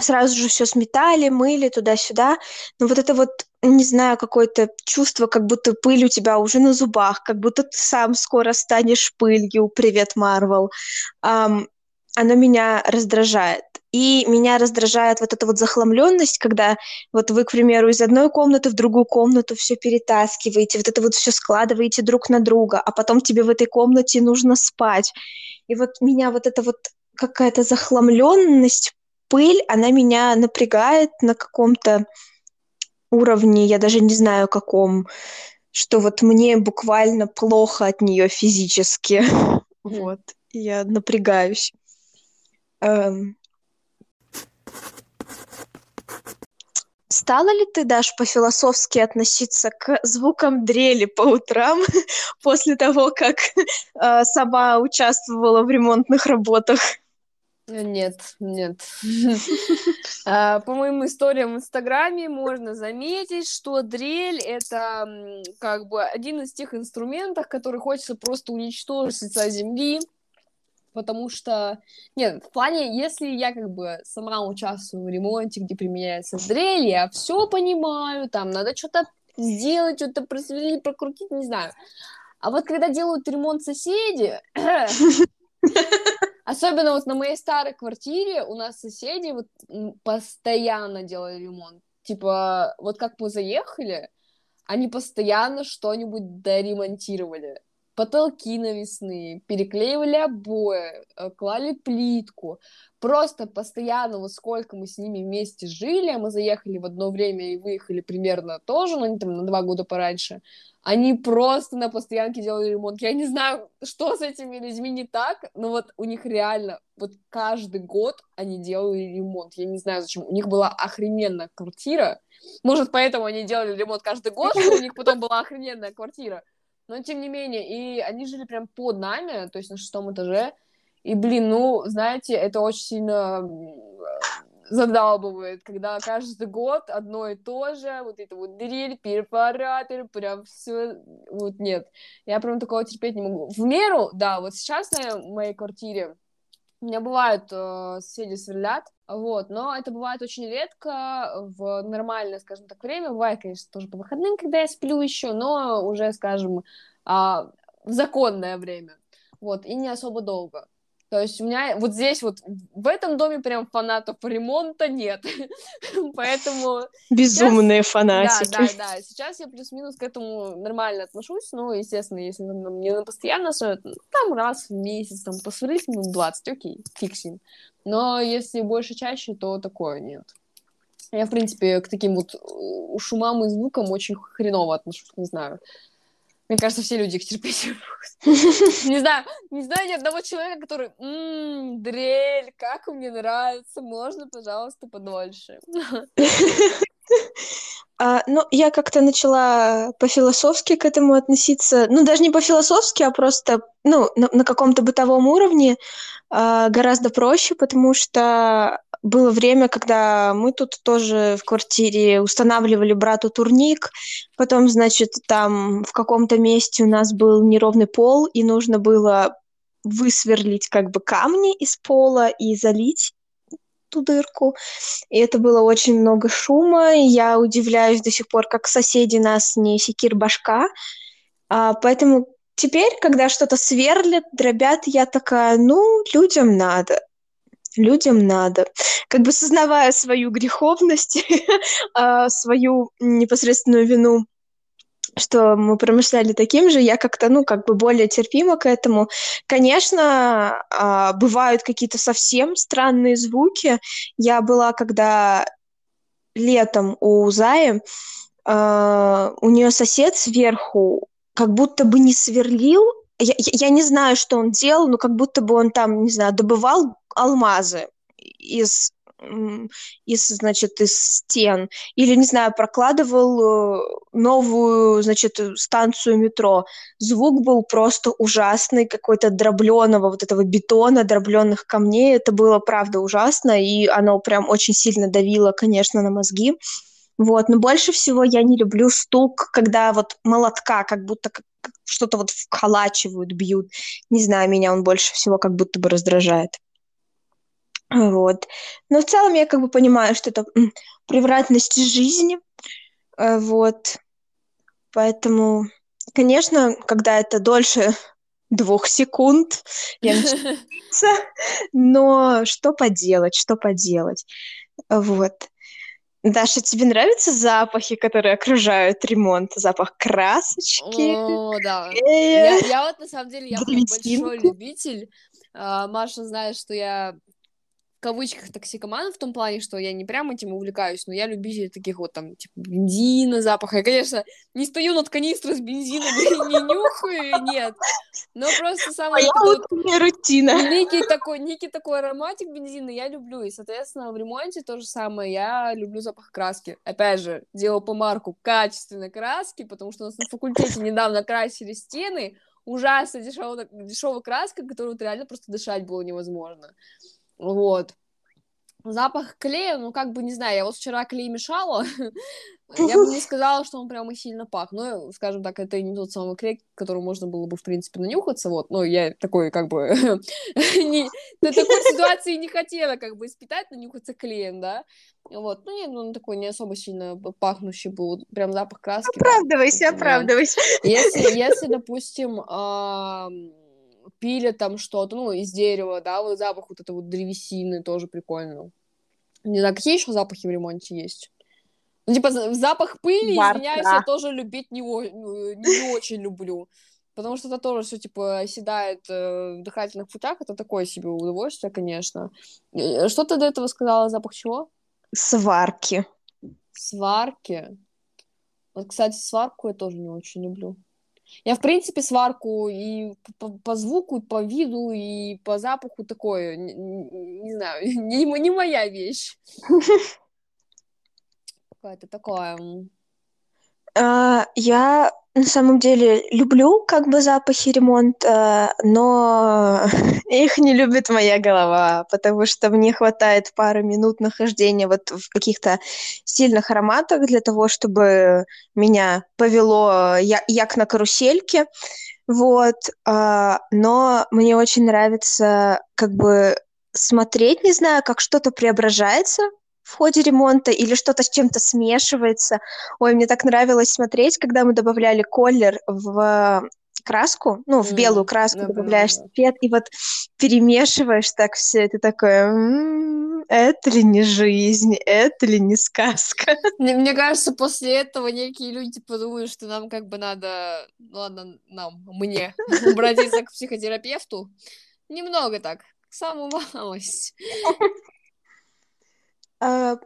сразу же все сметали, мыли туда-сюда, но вот это вот, не знаю, какое-то чувство, как будто пыль у тебя уже на зубах, как будто ты сам скоро станешь пылью, привет, Марвел, um, оно меня раздражает. И меня раздражает вот эта вот захламленность, когда вот вы, к примеру, из одной комнаты в другую комнату все перетаскиваете, вот это вот все складываете друг на друга, а потом тебе в этой комнате нужно спать. И вот меня вот эта вот какая-то захламленность, пыль, она меня напрягает на каком-то уровне, я даже не знаю каком, что вот мне буквально плохо от нее физически. Вот, я напрягаюсь. Эм, Стала ли ты, Даш, по-философски относиться к звукам дрели по утрам после того, как э, сама участвовала в ремонтных работах? Нет, нет. А, по моим историям в Инстаграме можно заметить, что дрель — это как бы один из тех инструментов, который хочется просто уничтожить с лица земли, потому что, нет, в плане, если я как бы сама участвую в ремонте, где применяется дрель, я все понимаю, там надо что-то сделать, что-то просверлить, прокрутить, не знаю. А вот когда делают ремонт соседи, особенно вот на моей старой квартире, у нас соседи вот постоянно делали ремонт. Типа, вот как мы заехали, они постоянно что-нибудь доремонтировали потолки навесные, переклеивали обои, э, клали плитку. Просто постоянно, вот сколько мы с ними вместе жили, мы заехали в одно время и выехали примерно тоже, но ну, там на два года пораньше, они просто на постоянке делали ремонт. Я не знаю, что с этими людьми не так, но вот у них реально, вот каждый год они делали ремонт. Я не знаю, зачем. У них была охрененная квартира. Может, поэтому они делали ремонт каждый год, что у них потом была охрененная квартира. Но тем не менее, и они жили прям под нами, то есть на шестом этаже. И, блин, ну, знаете, это очень сильно задалбывает, когда каждый год одно и то же, вот это вот дрель, перфоратор, прям все, вот нет. Я прям такого терпеть не могу. В меру, да, вот сейчас на моей квартире У меня бывают э, соседи сверлят, вот, но это бывает очень редко в нормальное, скажем так, время. Бывает, конечно, тоже по выходным, когда я сплю еще, но уже, скажем, э, в законное время, вот, и не особо долго. То есть у меня вот здесь вот, в этом доме прям фанатов ремонта нет. Поэтому... Безумные сейчас... фанатики. Да, да, да. Сейчас я плюс-минус к этому нормально отношусь. Ну, естественно, если там, не на постоянно там раз в месяц, там, посмотреть минут 20, окей, фиксим. Но если больше чаще, то такое нет. Я, в принципе, к таким вот э, шумам и звукам очень хреново отношусь, не знаю. Мне кажется, все люди их терпеть не знаю, не знаю ни одного человека, который, ммм, дрель, как мне нравится, можно, пожалуйста, подольше. А, ну, я как-то начала по-философски к этому относиться. Ну, даже не по-философски, а просто, ну, на, на каком-то бытовом уровне а, гораздо проще, потому что было время, когда мы тут тоже в квартире устанавливали брату турник, потом, значит, там в каком-то месте у нас был неровный пол, и нужно было высверлить как бы камни из пола и залить ту дырку. И это было очень много шума. Я удивляюсь до сих пор, как соседи нас не секир башка. А, поэтому теперь, когда что-то сверлят, дробят, я такая, ну, людям надо людям надо. Как бы сознавая свою греховность, а, свою непосредственную вину, что мы промышляли таким же, я как-то, ну, как бы более терпима к этому. Конечно, а, бывают какие-то совсем странные звуки. Я была, когда летом у Заи, а, у нее сосед сверху как будто бы не сверлил, я, я не знаю, что он делал, но как будто бы он там, не знаю, добывал алмазы из из, значит, из стен, или, не знаю, прокладывал э, новую, значит, станцию метро. Звук был просто ужасный, какой-то дробленого вот этого бетона, дробленных камней. Это было, правда, ужасно, и оно прям очень сильно давило, конечно, на мозги. Вот, но больше всего я не люблю стук, когда вот молотка, как будто что-то вот вколачивают, бьют. Не знаю, меня он больше всего как будто бы раздражает. Вот. Но в целом я как бы понимаю, что это превратность жизни. Э, вот. Поэтому, конечно, когда это дольше двух секунд, я начинаю но что поделать, что поделать. Вот. Даша, тебе нравятся запахи, которые окружают ремонт? Запах красочки? О, да. Я, я вот, на самом деле, я большой любитель. А, Маша знает, что я кавычках токсикоман в том плане, что я не прям этим увлекаюсь, но я любитель таких вот там, типа, бензина, запаха. Я, конечно, не стою над канистрой с бензином и не нюхаю, нет. Но просто самое... вот рутина. Некий такой, некий такой ароматик бензина я люблю. И, соответственно, в ремонте то же самое. Я люблю запах краски. Опять же, делал помарку качественной краски, потому что у нас на факультете недавно красили стены, ужасно дешевая, дешевая краска, которую вот реально просто дышать было невозможно. Вот. Запах клея, ну, как бы, не знаю, я вот вчера клей мешала, я бы не сказала, что он прямо сильно пах. Ну, скажем так, это не тот самый клей, которому можно было бы, в принципе, нанюхаться, вот. Но я такой, как бы, не, на такой ситуации не хотела, как бы, испытать, нанюхаться клеем, да. Вот, ну, нет, ну, он такой не особо сильно пахнущий был, прям запах краски. Оправдывайся, оправдывайся. Если, если, допустим, пилят там что-то, ну, из дерева, да, вот запах вот этой вот древесины тоже прикольно. Не знаю, какие еще запахи в ремонте есть? Ну, типа, запах пыли, Барка. извиняюсь, я тоже любить не, о... Ну, не очень люблю. Потому что это тоже все, типа, оседает э, в дыхательных путях. Это такое себе удовольствие, конечно. Э, что ты до этого сказала? Запах чего? Сварки. Сварки? Вот, кстати, сварку я тоже не очень люблю. Я, в принципе, сварку и по, по звуку, и по виду, и по запаху такое, не, не знаю, не, не моя вещь. Какая-то такое. А, я на самом деле люблю как бы запахи ремонта, но их не любит моя голова, потому что мне хватает пары минут нахождения вот в каких-то сильных ароматах для того, чтобы меня повело я, як на карусельке. Вот, а, но мне очень нравится как бы смотреть, не знаю, как что-то преображается в ходе ремонта или что-то с чем-то смешивается. Ой, мне так нравилось смотреть, когда мы добавляли колер в краску, ну, в белую краску mm, добавляешь да, цвет, и вот перемешиваешь так все, это такое, м-м, это ли не жизнь, это ли не сказка? Мне, мне кажется, после этого некие люди подумают, что нам как бы надо, ну, ладно, нам, мне, обратиться к психотерапевту. Немного так, самую малость. А,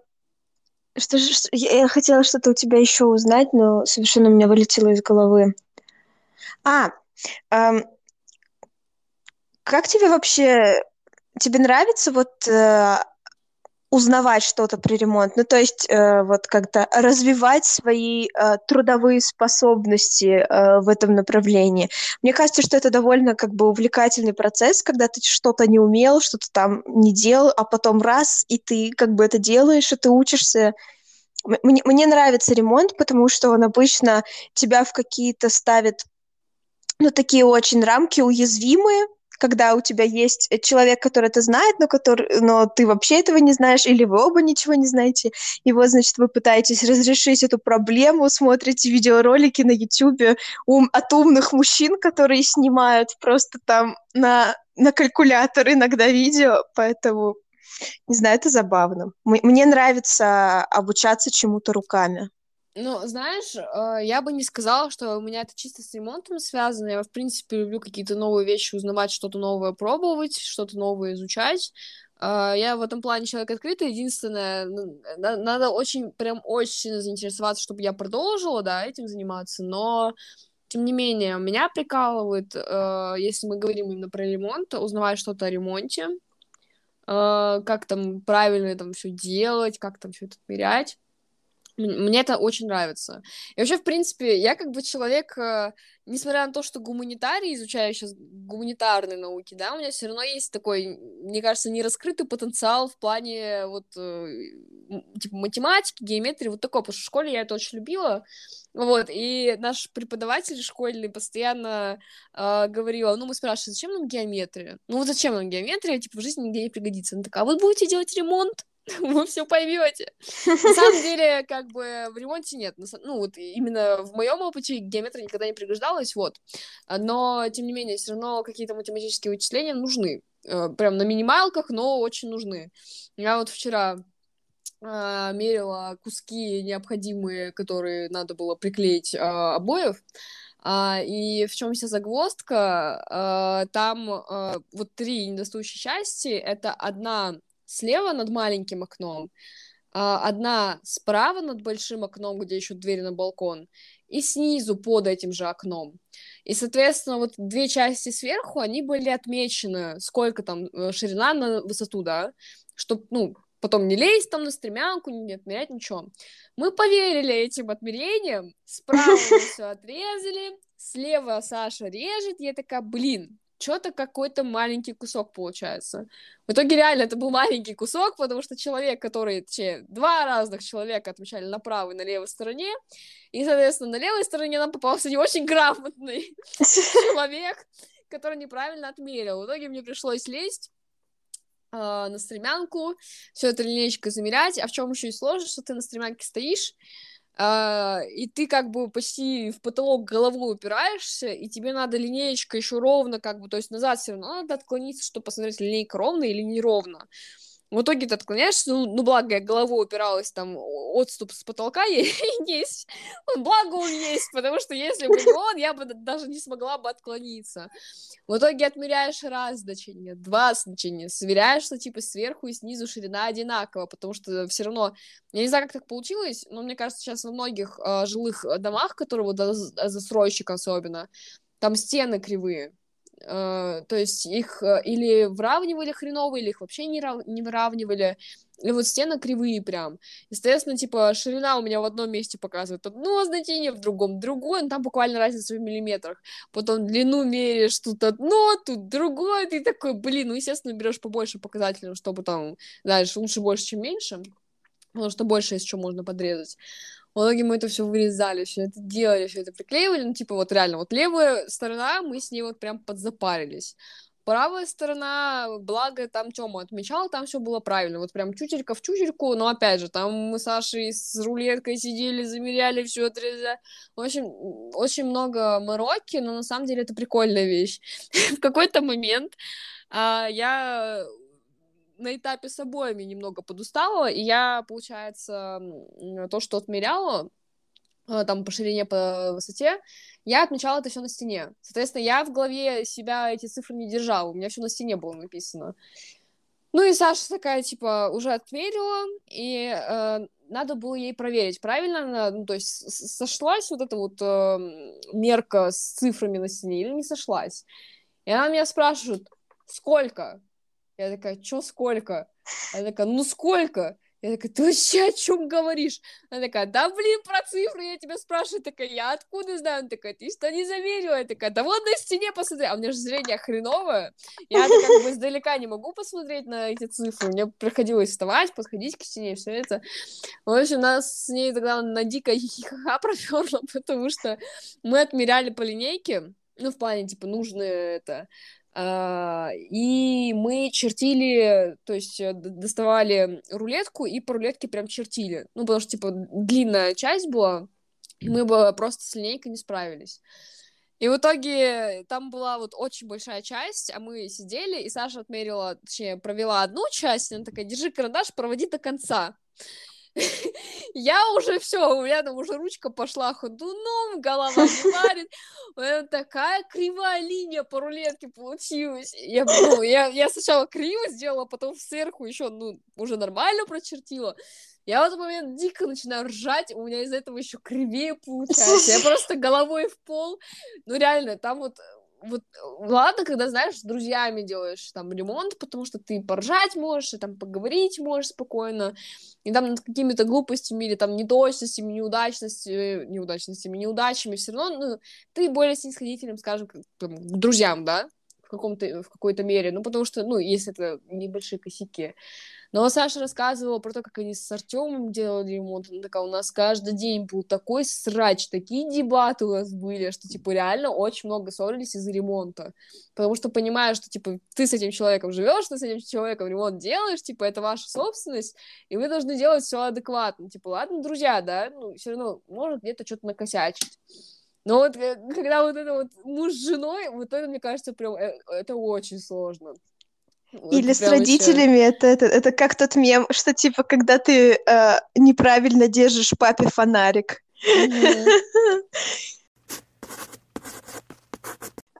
что же, я хотела что-то у тебя еще узнать, но совершенно у меня вылетело из головы. А, эм, как тебе вообще, тебе нравится вот э, узнавать что-то при ремонте? Ну, то есть э, вот как-то развивать свои э, трудовые способности э, в этом направлении. Мне кажется, что это довольно как бы увлекательный процесс, когда ты что-то не умел, что-то там не делал, а потом раз, и ты как бы это делаешь, и ты учишься мне, мне нравится ремонт, потому что он обычно тебя в какие-то ставит ну, такие очень рамки уязвимые, когда у тебя есть человек, который это знает, но, который, но ты вообще этого не знаешь, или вы оба ничего не знаете, и вот, значит, вы пытаетесь разрешить эту проблему, смотрите видеоролики на YouTube ум, от умных мужчин, которые снимают просто там на, на калькулятор иногда видео, поэтому, не знаю, это забавно. Мне нравится обучаться чему-то руками. Ну, знаешь, э, я бы не сказала, что у меня это чисто с ремонтом связано. Я, в принципе, люблю какие-то новые вещи узнавать, что-то новое пробовать, что-то новое изучать. Э, я в этом плане человек открытый. Единственное, надо очень, прям очень сильно заинтересоваться, чтобы я продолжила, да, этим заниматься, но тем не менее, меня прикалывает, э, если мы говорим именно про ремонт, узнавать что-то о ремонте, как там правильно там все делать, как там все это отмерять. Мне это очень нравится. И вообще, в принципе, я как бы человек, э, несмотря на то, что гуманитарий, изучаю сейчас гуманитарные науки, да, у меня все равно есть такой, мне кажется, нераскрытый потенциал в плане вот э, типа математики, геометрии, вот такого, потому что в школе я это очень любила, вот, и наш преподаватель школьный постоянно э, говорил, ну, мы спрашиваем, зачем нам геометрия? Ну, вот зачем нам геометрия, типа, в жизни нигде не пригодится. Она такая, а вы будете делать ремонт? вы все поймете. На самом деле, как бы в ремонте нет. Ну, вот именно в моем опыте геометрия никогда не пригождалась, вот. Но, тем не менее, все равно какие-то математические вычисления нужны. Э, прям на минималках, но очень нужны. Я вот вчера э, мерила куски необходимые, которые надо было приклеить э, обоев. Uh, и в чем вся загвоздка? Uh, там uh, вот три недостающие части. Это одна слева над маленьким окном, а, одна справа над большим окном, где еще двери на балкон, и снизу под этим же окном. И, соответственно, вот две части сверху, они были отмечены, сколько там э, ширина на высоту, да, чтобы, ну, потом не лезть там на стремянку, не отмерять ничего. Мы поверили этим отмерениям, справа все отрезали, слева Саша режет, я такая, блин, что-то какой-то маленький кусок получается. В итоге реально это был маленький кусок, потому что человек, который, точнее, два разных человека отмечали на правой и на левой стороне, и, соответственно, на левой стороне нам попался не очень грамотный человек, который неправильно отмерил. В итоге мне пришлось лезть э, на стремянку, все это линейкой замерять, а в чем еще и сложно, что ты на стремянке стоишь, и ты как бы почти в потолок головой упираешься, и тебе надо линеечка еще ровно, как бы, то есть назад все равно надо отклониться, чтобы посмотреть, линейка ровно или неровно. В итоге ты отклоняешься, ну, ну благо я головой упиралась, там отступ с потолка есть, ну, благо он есть, потому что если бы не он, я бы даже не смогла бы отклониться. В итоге отмеряешь раз значение, два значения, сверяешь, что типа сверху и снизу ширина одинакова, потому что все равно, я не знаю, как так получилось, но мне кажется, сейчас во многих э, жилых домах, которые вот застройщик особенно, там стены кривые, Uh, то есть их uh, или выравнивали хреново, или их вообще не, рав... не выравнивали. И вот стены кривые прям. Естественно, типа, ширина у меня в одном месте показывает одно значение, в другом другое, но там буквально разница в миллиметрах. Потом длину меряешь, тут одно, тут другое, ты такой, блин, ну, естественно, берешь побольше показателей, чтобы там, знаешь, лучше больше, чем меньше, потому что больше есть что можно подрезать. Итоге мы это все вырезали, все это делали, все это приклеивали, ну, типа, вот реально, вот левая сторона, мы с ней вот прям подзапарились. Правая сторона, благо, там Тёма отмечал, там все было правильно. Вот прям чучелька в чучельку, но опять же, там мы с Сашей с рулеткой сидели, замеряли все отрезали. В общем, очень много мороки, но на самом деле это прикольная вещь. в какой-то момент а, я на этапе с обоями немного подустала, и я, получается, то, что отмеряла, а, там по ширине, по высоте, я отмечала это все на стене. Соответственно, я в голове себя эти цифры не держала, у меня все на стене было написано. Ну и Саша такая, типа, уже отмерила, и э, надо было ей проверить, правильно она, ну, то есть сошлась вот эта вот э, мерка с цифрами на стене или не сошлась. И она меня спрашивает, сколько? Я такая, чё сколько? Она такая, ну сколько? Я такая, ты вообще о чем говоришь? Она такая, да блин, про цифры я тебя спрашиваю. Такая, я откуда знаю? Она такая, ты что не замерила? Я такая, да вот на стене посмотри. А у меня же зрение хреновое. Я как бы издалека не могу посмотреть на эти цифры. Мне приходилось вставать, подходить к стене, все это. В общем, нас с ней тогда на дико хихиха проперла, потому что мы отмеряли по линейке, ну, в плане, типа, нужно это и мы чертили, то есть э, доставали рулетку и по рулетке прям чертили. Ну, потому что, типа, длинная часть была, и мы бы просто с линейкой не справились. И в итоге там была вот очень большая часть, а мы сидели, и Саша отмерила, точнее, провела одну часть, и она такая, держи карандаш, проводи до конца. Я уже все, у меня там уже ручка пошла ходуном, голова не варит. Такая кривая линия по рулетке получилась. Я, ну, я, я сначала криво сделала, потом сверху еще, ну, уже нормально прочертила. Я в этот момент дико начинаю ржать, у меня из-за этого еще кривее получается. Я просто головой в пол. Ну, реально, там вот вот ладно, когда, знаешь, с друзьями делаешь там ремонт, потому что ты поржать можешь, и там поговорить можешь спокойно, и там над какими-то глупостями или там недочностями, неудачностями, неудачностями, неудачами все равно, ну, ты более снисходительным, скажем, к, к друзьям, да, в каком-то, в какой-то мере, ну, потому что, ну, если это небольшие косяки, но Саша рассказывала про то, как они с Артемом делали ремонт. Она такая, у нас каждый день был такой срач, такие дебаты у нас были, что, типа, реально очень много ссорились из-за ремонта. Потому что понимаешь, что, типа, ты с этим человеком живешь, ты с этим человеком ремонт делаешь, типа, это ваша собственность, и вы должны делать все адекватно. Типа, ладно, друзья, да, ну, все равно может где-то что-то накосячить. Но вот э, когда вот это вот муж с женой, вот это, мне кажется, прям э, это очень сложно. Или с родителями, еще... это, это, это как тот мем, что типа, когда ты э, неправильно держишь папе фонарик.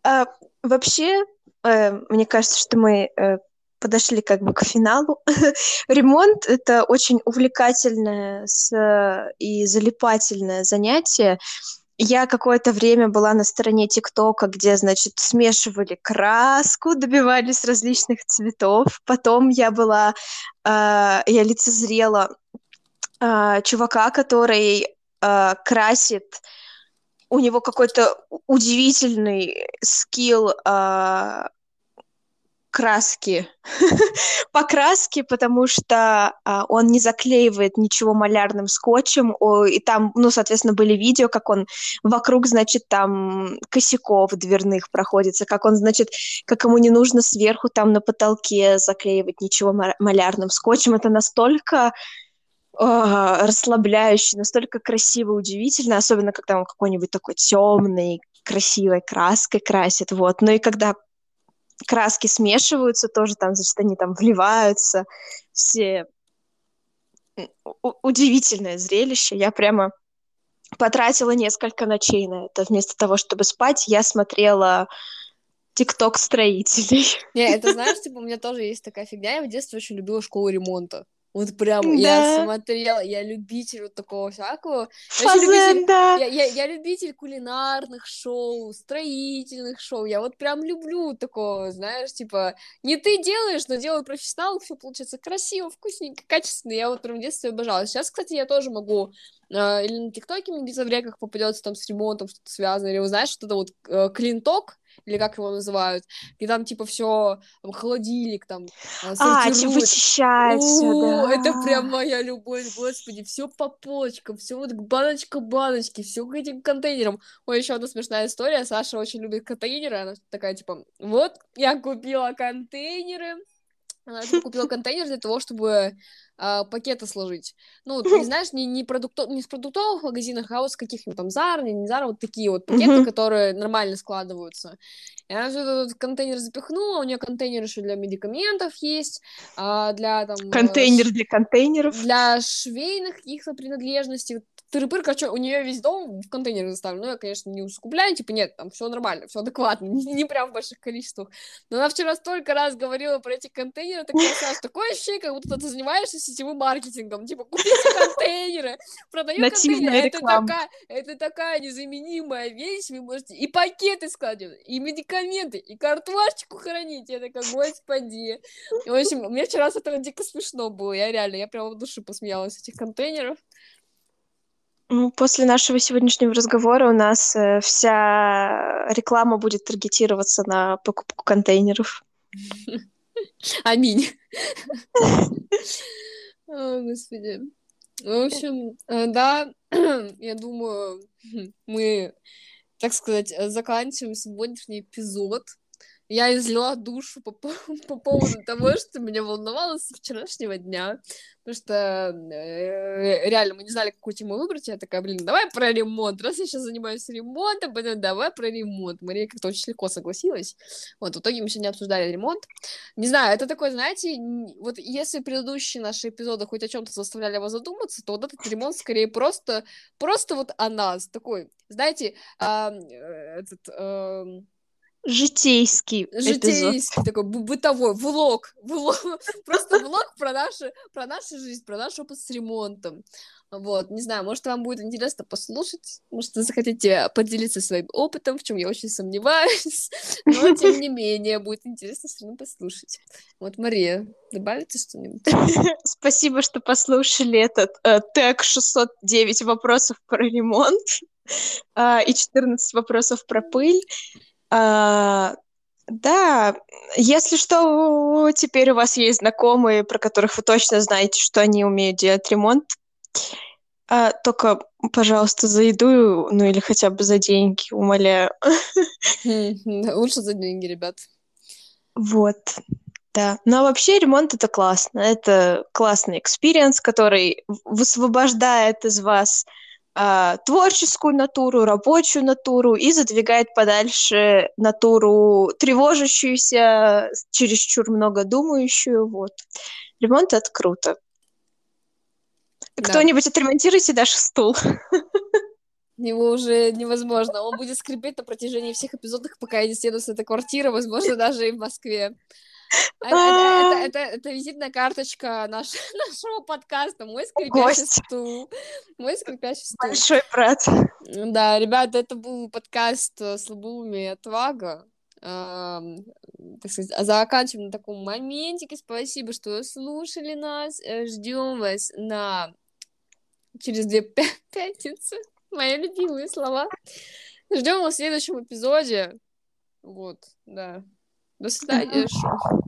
А, вообще, э, мне кажется, что мы э, подошли как бы к финалу. Ремонт — это очень увлекательное и залипательное занятие, я какое-то время была на стороне ТикТока, где, значит, смешивали краску, добивались различных цветов. Потом я была, э, я лицезрела э, чувака, который э, красит у него какой-то удивительный скилл э, краски, покраски, потому что а, он не заклеивает ничего малярным скотчем, о, и там, ну, соответственно, были видео, как он вокруг, значит, там косяков дверных проходится, как он, значит, как ему не нужно сверху там на потолке заклеивать ничего малярным скотчем. Это настолько э, расслабляюще, настолько красиво, удивительно, особенно когда он какой-нибудь такой темный, красивой краской красит, вот. Ну и когда краски смешиваются тоже, там, значит, они там вливаются, все удивительное зрелище. Я прямо потратила несколько ночей на это. Вместо того, чтобы спать, я смотрела ТикТок строителей. Не, это знаешь, типа, у меня тоже есть такая фигня. Я в детстве очень любила школу ремонта. Вот прям да. я смотрела, я любитель вот такого всякого. Фазен, любитель, да. я, я, я любитель кулинарных шоу, строительных шоу. Я вот прям люблю такого, знаешь, типа, не ты делаешь, но делают профессионал, все получается красиво, вкусненько, качественно. Я вот прям в детстве обожала. Сейчас, кстати, я тоже могу э, или на ТикТоке мне где-то в реках попадется там с ремонтом что-то связано, или, знаешь, что-то вот э, клинток, или как его называют, и там, типа, все холодильник там А, типа, вычищать да. Это прям моя любовь, господи, все по полочкам, все вот баночка баночки, все к этим контейнерам. Ой, еще одна смешная история, Саша очень любит контейнеры, она такая, типа, вот, я купила контейнеры, она типа, купила контейнер для того, чтобы а, пакеты сложить. Ну, не знаешь, не, не, продукто... не в продуктовых магазинах, а вот с каких-нибудь там Zara, не, не Zara, вот такие вот пакеты, которые нормально складываются. И она же этот контейнер запихнула, у нее контейнер еще для медикаментов есть, а, для там... Контейнер ш... для контейнеров. Для швейных каких-то принадлежностей тыры-пыр, короче, у нее весь дом в контейнере заставлен. Ну, я, конечно, не усугубляю, типа, нет, там все нормально, все адекватно, не, не прям в больших количествах. Но она вчера столько раз говорила про эти контейнеры, такая, Саш, такое ощущение, как будто ты занимаешься сетевым маркетингом, типа, купите контейнеры, продаю контейнеры, это такая, это такая незаменимая вещь, вы можете и пакеты складывать, и медикаменты, и картошечку хранить, я такая, господи. В общем, мне вчера с этого дико смешно было, я реально, я прямо в душе посмеялась этих контейнеров. Ну, после нашего сегодняшнего разговора у нас э, вся реклама будет таргетироваться на покупку контейнеров. Аминь. О, господи. В общем, э, да, я думаю, мы, так сказать, заканчиваем сегодняшний эпизод я излила душу по, по поводу того, что меня волновало с вчерашнего дня, потому что э, реально мы не знали, какую тему выбрать, я такая, блин, давай про ремонт, раз я сейчас занимаюсь ремонтом, потом давай про ремонт. Мария как-то очень легко согласилась, вот, в итоге мы сегодня обсуждали ремонт. Не знаю, это такое, знаете, вот если предыдущие наши эпизоды хоть о чем-то заставляли вас задуматься, то вот этот ремонт скорее просто, просто вот о нас, такой, знаете, э, этот... Э, житейский житейский эпизод. такой бытовой влог, влог просто влог про нашу про нашу жизнь про наш опыт с ремонтом. Вот не знаю может вам будет интересно послушать может вы захотите поделиться своим опытом в чем я очень сомневаюсь но тем не менее будет интересно все равно послушать. Вот Мария добавите что-нибудь? Спасибо что послушали этот э, тег 609 вопросов про ремонт э, и 14 вопросов про пыль а, да, если что, теперь у вас есть знакомые, про которых вы точно знаете, что они умеют делать ремонт. А, только, пожалуйста, за еду, ну или хотя бы за деньги, умоляю. Лучше за деньги, ребят. Вот, да. Но вообще ремонт это классно. Это классный experience, который высвобождает из вас а, творческую натуру, рабочую натуру и задвигает подальше натуру тревожащуюся, чересчур много думающую. Вот. Ремонт — это круто. Да. Кто-нибудь отремонтируйте наш стул. Его уже невозможно. Он будет скрипеть на протяжении всех эпизодов, пока я не съеду с этой квартиры, возможно, даже и в Москве. Это, это, это, это визитная карточка наш, нашего подкаста. Мой скрипящий стул. Мой скрипящий стул. Большой брат. Да, ребята, это был подкаст «Слабоумие и отвага». Uh, так сказать, а заканчиваем на таком моментике. Спасибо, что слушали нас. Э, Ждем вас на через две пятницы. Мои любимые слова. Ждем вас в следующем эпизоде. Вот, да. До свидания. Ciao.